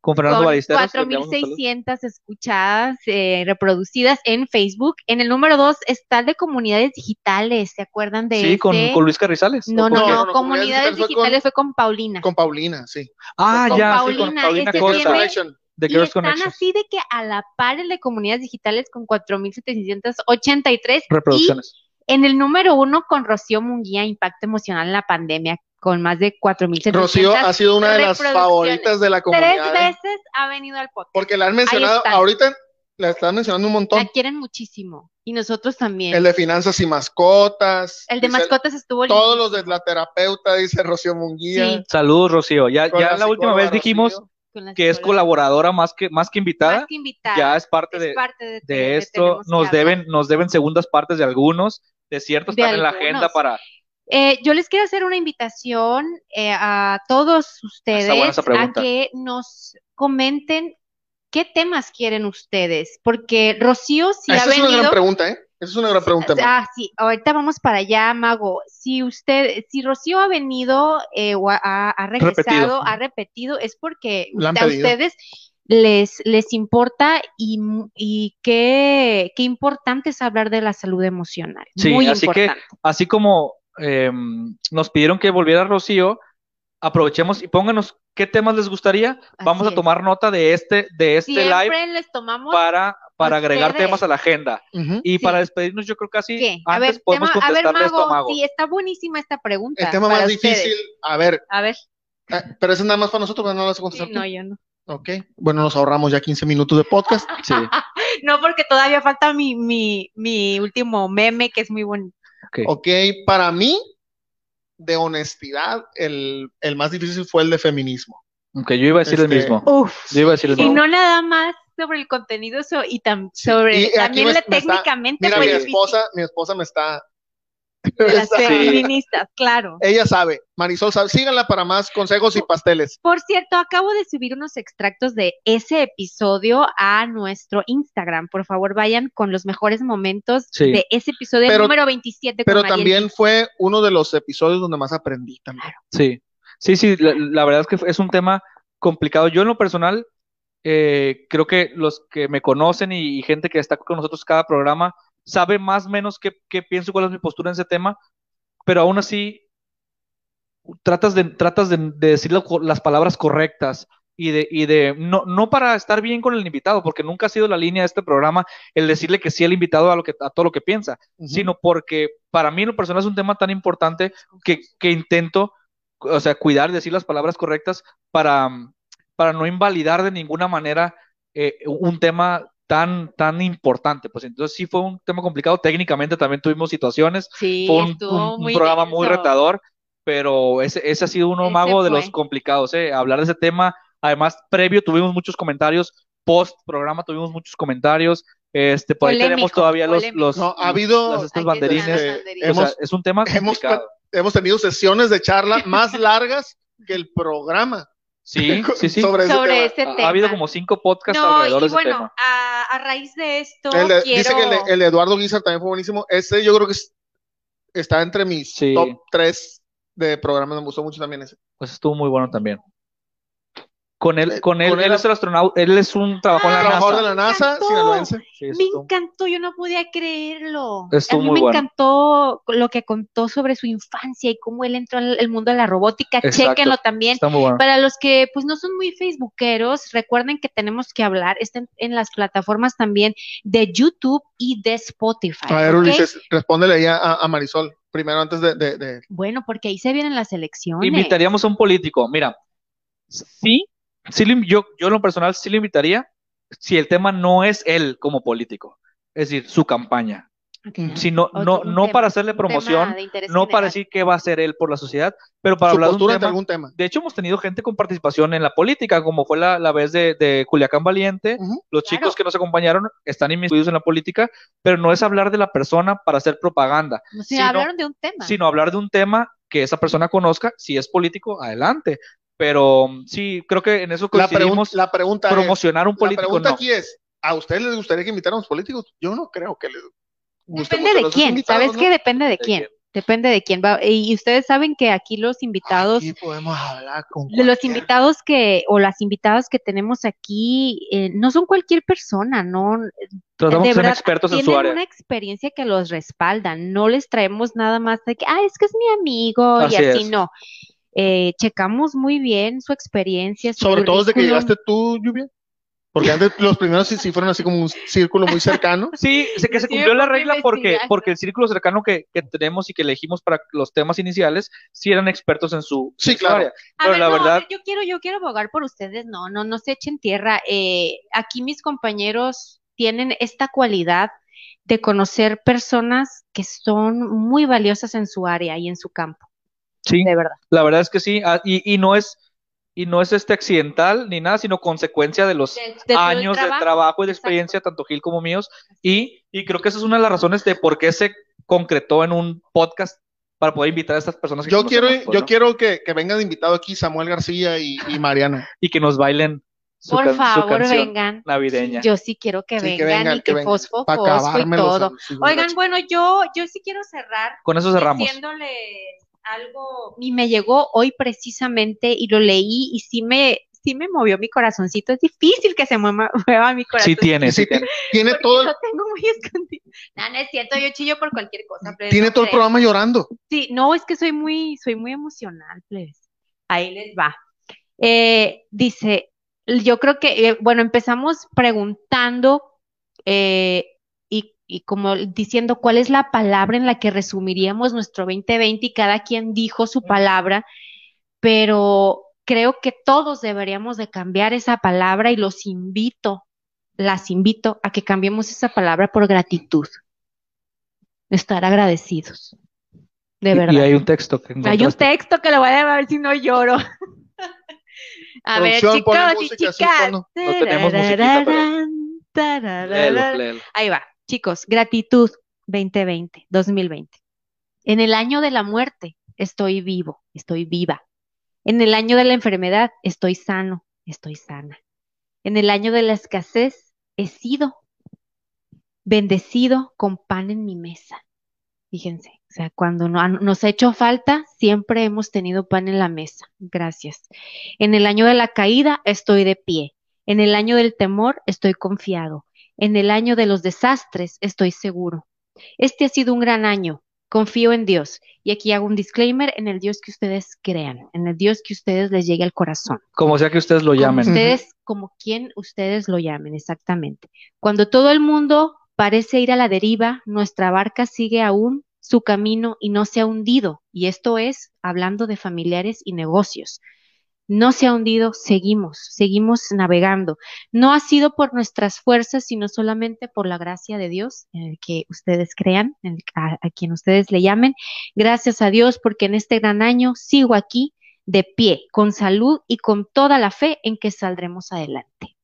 S1: Con Fernando
S2: con
S1: Ballesteros. le enviamos un saludo.
S2: 4.600 escuchadas, eh, reproducidas en Facebook. En el número dos está el de comunidades digitales, ¿se acuerdan de
S1: Sí, con, con Luis Carrizales.
S2: No,
S1: ¿o
S2: no, no,
S1: quién?
S3: no, no,
S2: comunidades
S3: Comunidades Digitales fue
S2: con Paulina.
S3: Con Paulina, sí.
S1: Ah,
S2: con
S1: ya, sí,
S2: Paulina,
S1: con Paulina
S2: este
S1: Costa.
S2: tiene-
S1: de
S2: Y
S1: Girls
S2: están
S1: Connection.
S2: así de que a la par el de comunidades digitales con 4.783
S1: Reproducciones.
S2: y en el número uno con Rocío Munguía, Impacto Emocional en la Pandemia, con más de 4.700.
S3: Rocío ha sido una de las favoritas de la
S2: Tres
S3: comunidad. ¿eh?
S2: veces ha venido al podcast.
S3: Porque la han mencionado, ahorita la están mencionando un
S2: La
S3: montón.
S2: quieren muchísimo. Y nosotros también.
S3: El de finanzas y mascotas.
S2: El de
S3: dice-
S2: mascotas estuvo
S3: Todos los de la terapeuta, dice Rocío Munguía.
S2: Sí.
S1: Saludos, Rocío. Ya, ya la, última vez dijimos
S3: Rocío.
S2: la
S1: que es colaboradora más que, más que invitada.
S2: Más que invitada.
S1: Ya es parte
S2: Es
S1: de,
S2: parte de,
S1: de
S2: de
S1: esto. Nos
S2: hablar.
S1: deben, nos deben segundas partes de algunos. De cierto,
S2: De
S1: están en la agenda para.
S2: Eh, yo les quiero hacer una invitación eh, a todos ustedes
S1: buena esa
S2: a que nos comenten qué temas quieren ustedes, porque Rocío sí ha
S3: Esa es una
S2: venido.
S3: gran pregunta, ¿eh? Esa es una gran pregunta.
S2: Ah, sí, ahorita vamos para allá, Mago. Si usted, si Rocío ha venido eh, o ha, ha regresado,
S1: Repetido.
S2: ha repetido, es porque a ustedes les, les importa y, qué, qué importante es hablar de la salud emocional.
S1: Sí,
S2: Muy
S1: así que-
S2: importante.
S1: Así como eh, nos pidieron que volviera Rocío, aprovechemos y pónganos qué temas les gustaría. Vamos
S2: Así
S1: a
S2: es.
S1: tomar nota de este, de este live
S2: Siempre les tomamos
S1: para, para agregar
S2: ustedes.
S1: temas a la agenda. Y
S2: Sí.
S1: para despedirnos, yo creo casi
S2: ¿Qué? A
S1: antes
S2: ver,
S1: podemos
S2: tema- a ver, Mago,
S1: Mago.
S2: sí, está buenísima esta pregunta.
S3: El tema
S2: para
S3: más
S2: ustedes.
S3: difícil, a ver,
S2: A ver,
S3: eh, pero ese es nada más para nosotros, no lo vas a
S2: sí,
S3: contestar.
S2: no, yo no.
S3: Ok, bueno, nos ahorramos ya 15 minutos de podcast.
S1: Sí,
S2: No, porque todavía falta mi, mi, mi último meme, que es muy bonito.
S1: Ok.
S3: Ok, para mí, de honestidad, el, el más difícil fue el de feminismo.
S1: Ok, yo iba a decir el
S3: Este,
S1: mismo.
S2: Uf.
S1: Yo iba a decir el
S2: Y
S1: mismo.
S2: no nada más sobre el contenido so- y tam-
S3: Sí,
S2: sobre
S3: y
S2: también
S3: me-
S2: la-
S3: me está-
S2: técnicamente
S3: Mira,
S2: fue
S3: mi
S2: difícil.
S3: esposa, mi esposa me está,
S2: de las
S3: Sí.
S2: feministas, claro.
S3: Ella sabe, Marisol sabe. Síganla para más consejos y pasteles.
S2: Por cierto, acabo de subir unos extractos de ese episodio a nuestro Instagram. Por favor, vayan con los mejores momentos
S1: Sí.
S2: de ese episodio
S3: Pero-
S2: número 27. con
S3: Pero también fue uno de los episodios donde más aprendí también.
S1: Sí, sí, sí, la, la verdad es que es un tema complicado. Yo en lo personal, eh, creo que los que me conocen y, y gente que está con nosotros cada programa sabe más o menos qué, qué pienso, cuál es mi postura en ese tema, pero aún así tratas de, tratas de, de decir la- las palabras correctas y de, y de no, no para estar bien con el invitado, porque nunca ha sido la línea de este programa el decirle que sí al invitado a, lo que, a todo lo que piensa sino porque para mí en lo personal es un tema tan importante que, que intento, o sea, cuidar, decir las palabras correctas para, para no invalidar de ninguna manera eh, un tema tan, tan importante. Pues entonces sí fue un tema complicado. Técnicamente también tuvimos situaciones.
S2: Sí,
S1: Fue un,
S2: estuvo
S1: un- un
S2: muy
S1: programa muy retador, pero ese, ese ha sido uno
S2: Ese
S1: mago de
S2: fue.
S1: los complicados, ¿eh? Hablar de ese tema. Además, previo tuvimos muchos comentarios, post programa tuvimos muchos comentarios. Este, por ahí tenemos
S2: Polémico,
S1: todavía los,
S2: polémico.
S1: los,
S3: No, ha habido-
S1: las- estos banderines.
S2: banderines.
S1: O sea,
S3: hemos-
S1: es un tema
S3: hemos
S1: complicado.
S3: hemos tenido sesiones de charla más largas que el programa
S1: Sí, sí, sí.
S3: sobre ese
S2: Sobre
S3: tema.
S2: ese
S1: Ha,
S2: tema.
S1: ha habido como cinco podcasts
S2: No,
S1: alrededor de
S2: y
S1: ese
S2: bueno,
S1: tema.
S2: a, a raíz de esto,
S3: El de-
S2: quiero...
S3: Dice que el de, el de Eduardo Guizar también fue buenísimo. Ese yo creo que es- está entre mis
S1: Sí.
S3: top 3 de programas. Me gustó mucho también ese.
S1: Pues estuvo muy bueno también. Con él,
S3: Eh,
S1: con él,
S3: con
S1: él
S3: él-
S1: es el astronauta, él es un la
S3: Trabajador
S1: NASA.
S3: de la NASA,
S2: encantó.
S3: sinaloense.
S1: Sí,
S2: Me encantó, yo no podía creerlo.
S1: Estuvo
S2: a mí
S1: muy
S2: me
S1: bueno.
S2: encantó lo que contó sobre su infancia y cómo él entró al el mundo de la robótica.
S1: Exacto.
S2: Chéquenlo también.
S1: Está muy bueno.
S2: Para los que pues no son muy facebookeros, recuerden que tenemos que hablar, estén en las plataformas también de YouTube y de Spotify.
S3: A ver. Ulises, respóndele ahí a, a Marisol. Primero, antes de, de- de-
S2: Bueno, porque ahí se vienen las elecciones.
S1: Invitaríamos a un político. Mira, sí, sí yo, yo en lo personal sí lo invitaría si el tema no es él como político, es decir, su campaña.
S3: Ujú.
S1: Si no, no,
S2: un
S1: no
S2: tema,
S1: para hacerle promoción,
S2: de
S1: no para decir qué va a hacer él por la sociedad, pero para
S3: su
S1: hablar de un tema.
S3: algún tema.
S1: De hecho, hemos tenido gente con participación en la política, como fue la, la vez de, de Culiacán Valiente. Los
S2: Claro.
S1: chicos que nos acompañaron están inmiscuidos en la política, pero no es hablar de la persona para hacer propaganda,
S2: O sea,
S1: sino-
S2: hablaron de un tema.
S1: sino hablar de un tema que esa persona conozca. Si es político, adelante. Pero mm, sí, creo que en eso
S3: La, pregun-
S1: coincidimos.
S3: la pregunta es,
S1: promocionar un
S3: la
S1: político,
S3: pregunta
S1: no.
S3: aquí es, ¿a ustedes les gustaría que invitaran a los políticos? Yo no creo que les guste
S2: Depende de quién, ¿sabes
S3: ¿no?
S2: qué? Depende de
S1: ¿De
S2: quién.
S1: quién?
S2: Depende de quién va. Y ustedes saben que aquí los invitados,
S3: Aquí podemos hablar con
S2: de los
S3: cualquier-
S2: invitados que, o las invitadas que tenemos aquí, eh, no son cualquier persona, no,
S1: Tratamos
S2: de verdad,
S1: expertos en su
S2: tienen
S1: área.
S2: una experiencia que los respalda. No les traemos nada más de que, ah, es que es mi amigo y
S1: Así
S2: así
S1: es.
S2: no. Eh, checamos muy bien su experiencia, su
S3: Sobre todo desde que llegaste tú, Lluvia. Porque antes los primeros sí, sí fueron así como un círculo muy cercano.
S1: Sí, sé que se
S2: Sí,
S1: cumplió la regla porque, porque el círculo cercano que, que tenemos y que elegimos para los temas iniciales, sí eran expertos en su,
S3: Sí, claro.
S1: área.
S2: A
S1: Pero
S2: ver,
S1: la
S2: no,
S1: verdad,
S2: ver, yo quiero, yo quiero abogar por ustedes, no, no, no se echen tierra. Eh, aquí mis compañeros tienen esta cualidad de conocer personas que son muy valiosas en su área y en su campo,
S1: sí,
S2: de verdad.
S1: la verdad es que sí. ah, y, y no es, y no es este accidental ni nada, sino consecuencia de los
S2: De- de
S1: años de
S2: trabajo,
S1: y de
S2: exacto.
S1: experiencia, tanto Gil como míos. Y, y creo que esa es una de las razones de por qué se concretó en un podcast para poder invitar a estas personas que
S3: Yo quiero,
S1: pues,
S3: yo
S1: ¿no?
S3: quiero que, que venga de invitado aquí Samuel García y, y Mariano.
S1: y que nos bailen su,
S2: Por
S1: can-
S2: favor, vengan.
S1: navideña.
S2: Yo sí quiero que
S3: Sí, que
S2: vengan
S3: vengan,
S2: y
S3: que
S2: que
S3: vengan.
S2: fosfo,
S3: Para
S2: fosfo y todo. Oigan, bueno, yo, yo sí quiero cerrar
S1: Con eso cerramos.
S2: diciéndoles algo, y me llegó hoy precisamente y lo leí y sí me, sí me movió mi corazoncito. Es difícil que se mueva, mueva mi corazón.
S1: Sí tiene, sí tiene.
S3: tiene todo, el-
S2: lo tengo muy escondido. No, no es cierto, yo chillo por cualquier cosa. plebes,
S3: tiene
S2: no
S3: todo el
S2: crean.
S3: programa llorando.
S2: Sí, no, es que soy muy, soy muy emocional, plebes. Ahí les va. Eh, dice, yo creo que, eh, bueno, empezamos preguntando eh, y, como diciendo cuál es la palabra en la que resumiríamos nuestro 2020 y cada quien dijo su palabra, pero creo que todos deberíamos de cambiar esa palabra y los invito, las invito a que cambiemos esa palabra por gratitud. Estar agradecidos. De
S1: Y-
S2: verdad.
S1: Y hay un texto que
S2: Hay un texto que lo voy a ver si no lloro. A ver, chicos y chicas.
S1: No tenemos musiquita, pero- Léelo,
S2: Tarararán.
S1: léelo.
S2: Ahí va, chicos, gratitud 2020, 2020. En el año de la muerte estoy vivo, estoy viva. En el año de la enfermedad estoy sano, estoy sana. En el año de la escasez he sido bendecido con pan en mi mesa. Fíjense, o sea, cuando no, nos ha hecho falta, siempre hemos tenido pan en la mesa. Gracias. En el año de la caída estoy de pie. En el año del temor estoy confiado. En el año de los desastres estoy seguro. Este ha sido un gran año. Confío en Dios. Y aquí hago un disclaimer en el Dios que ustedes crean, en el Dios que ustedes les llegue al corazón.
S1: Como sea que ustedes lo
S2: Como
S1: llamen.
S2: ustedes, como quien ustedes lo llamen, exactamente. Cuando todo el mundo parece ir a la deriva, nuestra barca sigue aún su camino y no se ha hundido. Y esto es hablando de familiares y negocios. No se ha hundido, seguimos, seguimos navegando. No ha sido por nuestras fuerzas, sino solamente por la gracia de Dios, en el que ustedes crean, en el- a, a quien ustedes le llamen. Gracias a Dios, porque en este gran año sigo aquí de pie, con salud y con toda la fe en que saldremos adelante.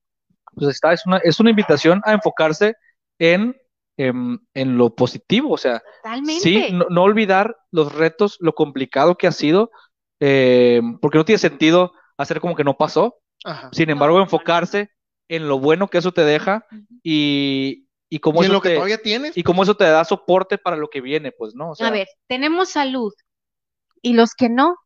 S1: Pues está, es una, es una invitación a enfocarse en, em, en lo positivo, o sea,
S2: Totalmente.
S1: sí, no, no olvidar los retos, lo complicado que ha sido, eh, porque no tiene sentido hacer como que no pasó,
S3: Ajá.
S1: sin embargo, enfocarse en lo bueno que eso te deja y, y cómo
S3: Y
S1: eso
S3: lo que
S1: te,
S3: todavía tienes,
S1: y cómo eso te da soporte para lo que viene, pues, ¿no? O sea,
S2: A ver, tenemos salud y los que no,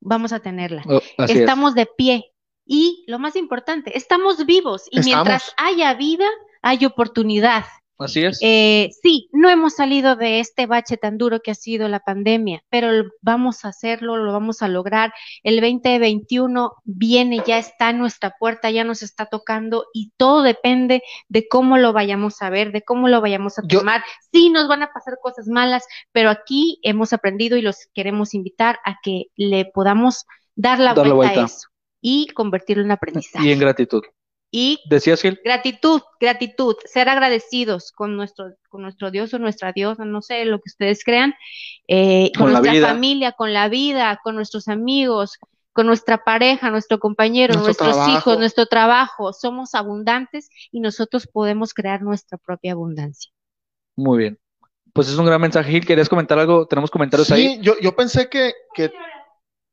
S2: vamos a tenerla.
S1: oh, es.
S2: Estamos de pie y lo más importante, estamos vivos y mientras haya vida, hay oportunidad.
S1: Así es.
S2: Eh, sí, no hemos salido de este bache tan duro que ha sido la pandemia, pero vamos a hacerlo, lo vamos a lograr. El 2021 viene, ya está en nuestra puerta, ya nos está tocando y todo depende de cómo lo vayamos a ver, de cómo lo vayamos a
S3: Yo-
S2: tomar. Sí, nos van a pasar cosas malas, pero aquí hemos aprendido y los queremos invitar a que le podamos dar la
S1: Dar la
S2: vuelta,
S1: vuelta.
S2: a eso y convertirlo en aprendizaje.
S1: Y en gratitud.
S2: Y
S1: ¿Decías, Gil?
S2: Gratitud, gratitud, ser agradecidos con nuestro, con nuestro Dios o nuestra Dios, no sé, lo que ustedes crean, eh, con,
S1: Con la
S2: nuestra
S1: vida.
S2: familia, con la vida, con nuestros amigos, con nuestra pareja, nuestro compañero,
S3: Nuestro
S2: nuestros
S3: trabajo.
S2: hijos, nuestro trabajo. Somos abundantes y nosotros podemos crear nuestra propia abundancia.
S1: Muy bien. Pues es un gran mensaje, Gil. ¿Querías comentar algo? Tenemos comentarios ahí.
S3: Sí, yo, yo pensé que, que,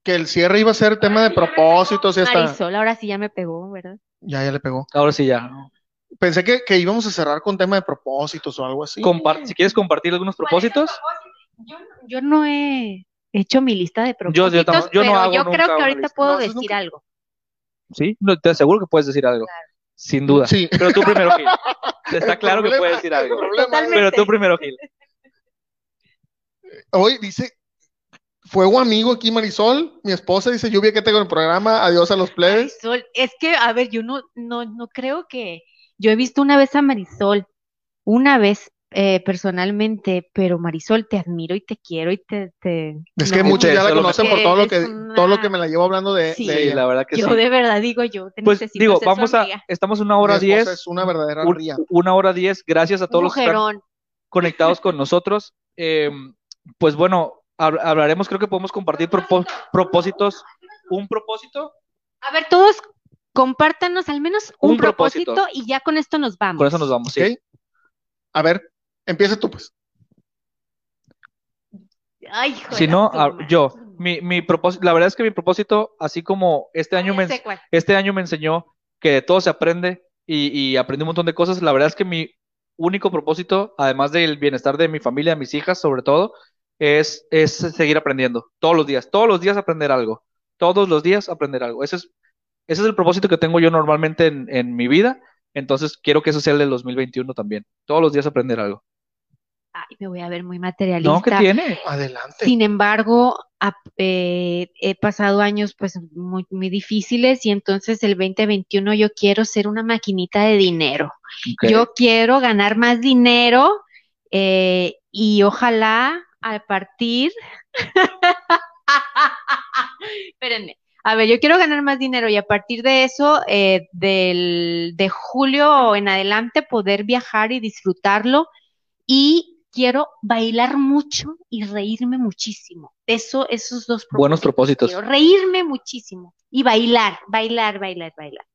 S3: que el cierre iba a ser tema de propósitos y hasta.
S2: Marisol, ahora sí ya me pegó, ¿verdad?
S3: Ya, ya le pegó.
S1: Ahora sí ya.
S3: Pensé que, que íbamos a cerrar con tema de propósitos o algo así.
S1: Compar- si quieres compartir algunos propósitos,
S2: Yo, yo no he hecho mi lista de
S1: Yo- yo
S2: propósitos,
S1: yo no
S2: pero
S1: hago
S2: yo creo que ahorita puedo
S3: No,
S2: decir
S3: nunca-
S2: algo.
S1: sí, no, te aseguro que puedes decir algo. Sin duda.
S3: Sí.
S1: Pero tú primero, Gil. Está
S3: El
S1: claro que puedes decir algo.
S3: problema
S2: Totalmente.
S1: Pero tú primero, Gil.
S3: Hoy dice Fuego amigo aquí, Marisol. Mi esposa dice lluvia que tengo en el programa. Adiós a los plebes.
S2: Marisol, es que, a ver, yo no, no, no creo que. Yo he visto una vez a Marisol, una vez eh, personalmente, pero Marisol, te admiro y te quiero y te. te-
S3: Es
S2: no,
S3: que muchos ya la conocen por todo lo que,
S2: una-
S3: todo lo que me la llevo hablando de,
S2: Sí.
S3: de ella.
S1: la verdad que
S2: Yo
S1: sí.
S2: de verdad digo, yo te
S1: Pues
S2: necesito
S1: digo,
S2: ser su
S1: vamos a,
S2: amiga.
S1: estamos una hora diez,
S3: es una verdadera
S1: un-
S3: ría.
S1: una hora diez, gracias a todos los que están conectados con nosotros. Eh, pues bueno, hablaremos, creo que podemos compartir propósitos. ¿Un propósito?
S2: A ver, todos compártanos al menos un,
S1: Un propósito.
S2: propósito. y ya con esto nos vamos.
S1: Con eso nos vamos, sí.
S3: ¿Ok? A ver, empieza tú, pues.
S2: Ay, hijo de
S1: Si no, a-
S2: suma.
S1: yo, mi, mi propósito, la verdad es que mi propósito, así como este año me, este año me enseñó que de todo se aprende y, y aprendí un montón de cosas, la verdad es que mi único propósito, además del bienestar de mi familia, de mis hijas sobre todo, es, es seguir aprendiendo todos los días, todos los días aprender algo, todos los días aprender algo. Ese es, ese es el propósito que tengo yo normalmente en, en mi vida, entonces quiero que eso sea el del 2021 también, todos los días aprender algo.
S2: Ay, me voy a ver muy materialista.
S1: No, ¿qué tiene?
S3: Adelante.
S2: Sin embargo, eh, he pasado años pues muy, muy difíciles y entonces el 2021 yo quiero ser una maquinita de dinero. Yo quiero ganar más dinero eh, y ojalá a partir... Espérenme. A ver, yo quiero ganar más dinero y a partir de eso, eh, del, de julio en adelante, poder viajar y disfrutarlo y quiero bailar mucho y reírme muchísimo. Eso, esos dos
S1: Buenos propósitos.
S2: Quiero reírme muchísimo y bailar, bailar, bailar, bailar.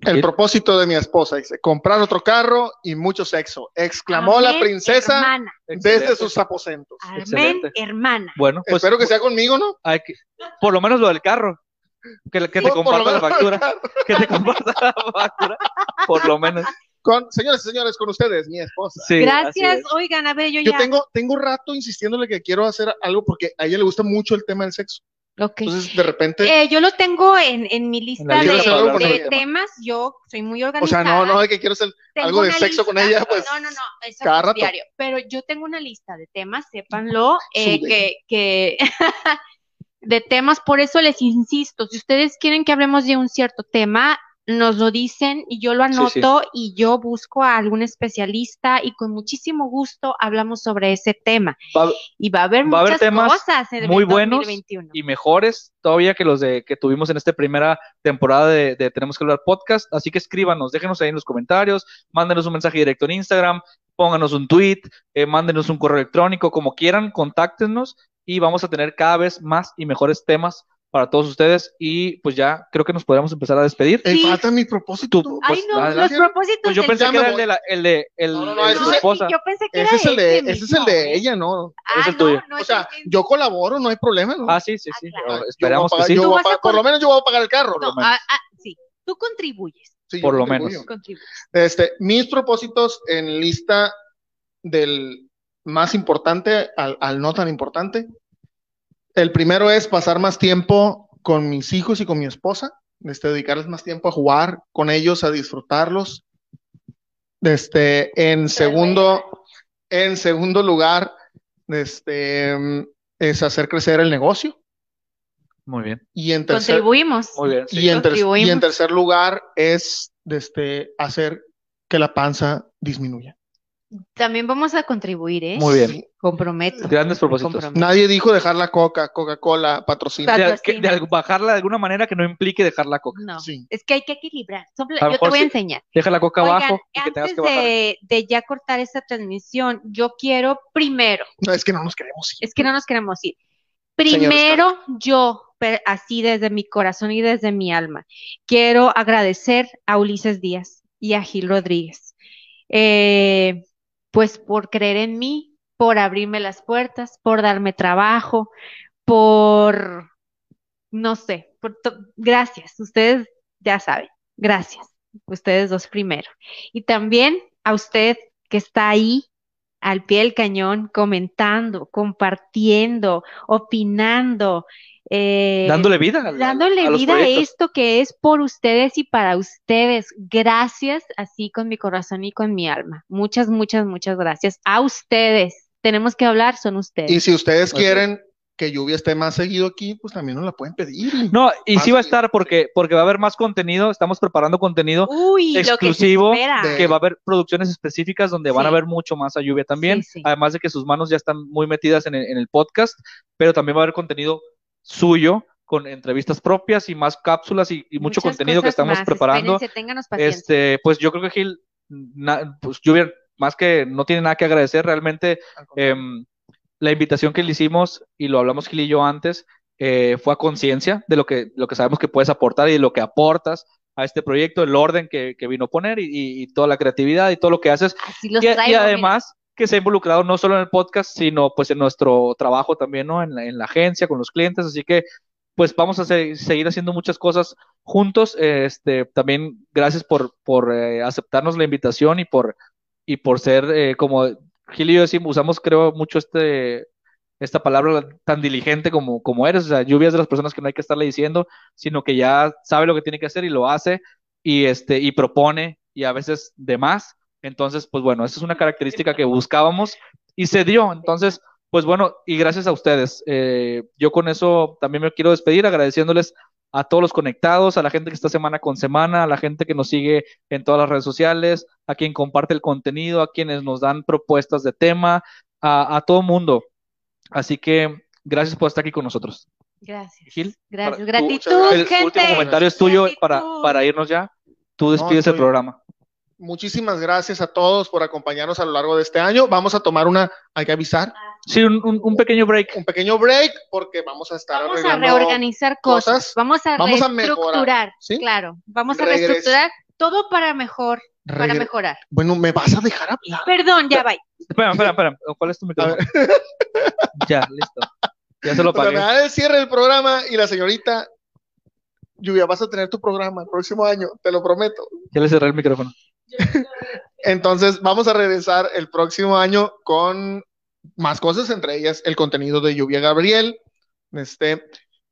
S3: El propósito de mi esposa dice, comprar otro carro y mucho sexo, exclamó la princesa
S2: Hermana.
S3: desde
S1: Excelente.
S3: sus aposentos.
S2: Amén,
S1: Excelente.
S2: hermana.
S1: Bueno, pues
S3: Espero que sea conmigo, ¿no?
S1: hay que- por lo menos lo del carro. Que, que te comparta la factura. Que te comparta la factura. Por lo menos.
S3: Con, señores y señores, con ustedes, mi esposa.
S1: Sí,
S2: Gracias.
S1: es.
S2: Oigan, a ver, yo,
S3: Yo
S2: ya.
S3: tengo, tengo rato insistiéndole que quiero hacer algo porque a ella le gusta mucho el tema del sexo. Entonces, de repente,
S2: Eh, yo lo tengo en, en mi lista de, temas. Yo soy muy
S3: o
S2: organizada.
S3: sea, no, no, de que quiero hacer
S2: Tengo
S3: algo de sexo con ella, pues.
S2: No, no, no, eso
S3: cada
S2: es
S3: rato.
S2: diario. Pero yo tengo una lista de temas, sépanlo, eh, que, que de temas, por eso les insisto, si ustedes quieren que hablemos de un cierto tema, nos lo dicen y yo lo
S1: Sí, sí.
S2: anoto y yo busco a algún especialista y con muchísimo gusto hablamos sobre ese tema.
S1: Va-
S2: Y va a haber
S1: Va a haber
S2: muchas
S1: temas
S2: cosas en el
S1: muy buenos
S2: 2021.
S1: y mejores todavía que los de que tuvimos en esta primera temporada de, de Tenemos que hablar podcast. Así que escríbanos, déjenos ahí en los comentarios, mándenos un mensaje directo en Instagram, pónganos un tweet, eh, mándenos un correo electrónico, como quieran, contáctenos y vamos a tener cada vez más y mejores temas para todos ustedes. Y pues ya creo que nos podemos empezar a despedir.
S3: Eh,
S2: Sí.
S3: falta mi propósito.
S1: Tú-
S2: Ay,
S1: pues,
S2: no,
S1: adelante.
S2: los propósitos
S1: Pues yo pensé que era el de, la, el de, el,
S3: No, no, no,
S1: el de esposa.
S2: Yo pensé que
S3: Ese
S2: era
S3: es el de,
S2: este
S3: ese es el de
S2: ¿eh?
S3: ella, ¿no?
S2: Ah,
S1: Es el
S2: no,
S1: tuyo.
S2: no
S3: O sea, yo colaboro, no hay problema, ¿no?
S1: Ah, sí, sí, sí.
S2: Ah, claro.
S1: Esperamos
S3: a
S1: que sí.
S3: pagar- a
S2: a
S3: pagar- por lo menos yo voy a pagar el carro.
S2: No,
S1: menos.
S2: ah, ah, sí, tú contribuyes,
S3: Sí,
S1: por lo
S3: contribuyo.
S1: menos.
S2: contribuyes.
S3: Este, mis propósitos en lista del más importante al, al no tan importante. El primero es pasar más tiempo con mis hijos y con mi esposa, este, dedicarles más tiempo a jugar con ellos, a disfrutarlos. Este, en segundo, en segundo lugar, este, es hacer crecer el negocio.
S1: Muy bien.
S3: Y en tercer,
S2: Contribuimos.
S1: Muy bien. sí.
S3: y en, ter- y en tercer lugar es este, hacer que la panza disminuya.
S2: También vamos a contribuir, ¿eh?
S1: Muy bien.
S2: Comprometo.
S1: Grandes propósitos.
S2: Comprometo.
S3: Nadie dijo dejar la coca, Coca-Cola, patrocina.
S1: De, bajarla de alguna manera que no implique dejar la coca.
S2: No,
S3: Sí.
S2: es que hay que equilibrar. Yo te voy a enseñar.
S1: Deja la coca
S2: Oigan,
S1: abajo y que tengas
S2: antes
S1: que bajar.
S2: de, de ya cortar esta transmisión, yo quiero primero,
S3: No, es que no nos queremos ir.
S2: es que no nos queremos ir. Primero, yo, así desde mi corazón y desde mi alma, quiero agradecer a Ulises Díaz y a Gil Rodríguez, eh, pues por creer en mí, por abrirme las puertas, por darme trabajo, por, no sé, por gracias. Ustedes ya saben, gracias. Ustedes dos primero. Y también a usted que está ahí al pie del cañón, comentando, compartiendo, opinando, eh,
S1: Dándole vida.
S2: dándole
S1: a los
S2: vida a esto que es por ustedes y para ustedes. Gracias, así con mi corazón y con mi alma. Muchas, muchas, muchas gracias. A ustedes. Tenemos que hablar, son ustedes.
S3: Y si ustedes
S1: Así es.
S3: quieren que Lluvia esté más seguido aquí, pues también nos la pueden pedir.
S1: No, y
S3: Más
S1: sí va a estar porque, porque va a haber más contenido. Estamos preparando contenido
S2: Uy, lo que se
S1: exclusivo que va a haber producciones específicas donde van a ver mucho más a Lluvia también.
S2: Sí, sí.
S1: Además de que sus manos ya están muy metidas en el, en el podcast, pero también va a haber contenido suyo con entrevistas propias y más cápsulas y, y mucho contenido que estamos
S2: más.
S1: preparando. Este, pues yo creo que Gil, na- pues Lluvia, más que no tiene nada que agradecer, realmente em, la invitación que le hicimos, y lo hablamos Gil y yo antes, eh, fue a conciencia de lo que, lo que sabemos que puedes aportar y de lo que aportas a este proyecto, el orden que, que vino a poner y, toda la creatividad y todo lo que haces.
S2: Así los
S1: Y, y
S2: mira.
S1: Que se ha involucrado no solo en el podcast, sino pues en nuestro trabajo también, ¿no? En la, en la agencia, con los clientes, así que pues vamos a se- seguir haciendo muchas cosas juntos. Este, también gracias por, por eh, aceptarnos la invitación y por, y por ser, eh, como Gil y yo decimos, usamos creo mucho este, esta palabra tan diligente como, como eres. O sea, Lluvia es de las personas que no hay que estarle diciendo, sino que ya sabe lo que tiene que hacer y lo hace y, este, y propone y a veces de más. Entonces, pues bueno, esa es una característica que buscábamos y se dio. Entonces, pues bueno, y gracias a ustedes. Eh, yo con eso también me quiero despedir agradeciéndoles a todos los conectados, a la gente que está semana con semana, a la gente que nos sigue en todas las redes sociales, a quien comparte el contenido, a quienes nos dan propuestas de tema, a, a todo mundo. Así que gracias por estar aquí con nosotros.
S2: Gracias.
S1: Gil,
S2: Gracias.
S1: para-
S2: Gratitud,
S3: tú-
S1: El
S2: gente.
S1: último comentario es tuyo para,
S2: Gratitud.
S1: para irnos ya. Tú despides el
S3: estoy-
S1: programa.
S3: Muchísimas gracias a todos por acompañarnos a lo largo de este año. Vamos a tomar una, hay que avisar,
S1: Sí, un, un- un pequeño break.
S3: un pequeño break porque vamos a estar
S2: Vamos a reorganizar cosas,
S3: cosas.
S2: vamos a
S3: Vamos a
S2: reestructurar,
S3: mejorar, ¿sí?
S2: claro, vamos a
S3: Regres-
S2: reestructurar todo para mejor, para
S3: Regre-
S2: mejorar.
S3: Bueno, ¿me vas a dejar hablar?
S2: Perdón, ya va.
S1: Espera, espera, espera. ¿Cuál es tu micrófono? Ya, listo. Ya se lo
S3: O sea,
S1: pagué.
S3: me da el cierre del programa y la señorita, Lluvia, vas a tener tu programa el próximo año, te lo prometo.
S1: Ya le cerré el micrófono.
S3: Entonces, vamos a regresar el próximo año con más cosas, entre ellas el contenido de Lluvia Gabriel. Este,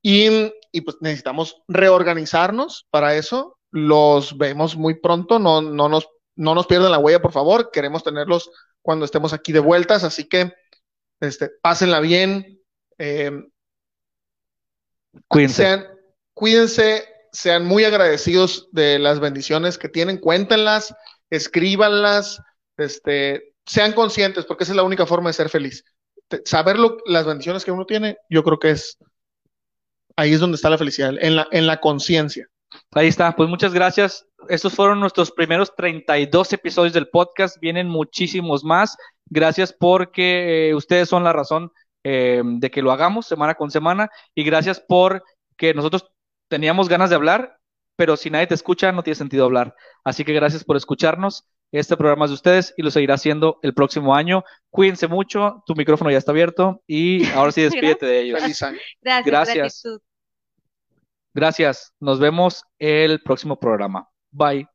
S3: y, y pues necesitamos reorganizarnos para eso. Los vemos muy pronto, no, no, nos, no nos pierdan la huella, por favor. Queremos tenerlos cuando estemos aquí de vueltas, así que este, pásenla bien. eh,
S1: Cuídense.
S3: sean, cuídense, sean muy agradecidos de las bendiciones que tienen, cuéntenlas, escríbanlas, este, sean conscientes, porque esa es la única forma de ser feliz. Saber lo- las bendiciones que uno tiene, yo creo que es ahí es donde está la felicidad, en la, en la conciencia.
S1: Ahí está, pues muchas gracias. Estos fueron nuestros primeros 32 episodios del podcast. Vienen muchísimos más. Gracias porque eh, ustedes son la razón eh, de que lo hagamos semana con semana. Y gracias por que nosotros teníamos ganas de hablar, pero si nadie te escucha, no tiene sentido hablar. Así que gracias por escucharnos. Este programa es de ustedes y lo seguirá haciendo el próximo año. Cuídense mucho. Tu micrófono ya está abierto y ahora sí despídete de ellos.
S3: Feliz año.
S2: Gracias.
S1: Gracias.
S2: gratitud.
S1: Gracias. Nos vemos el próximo programa. Bye.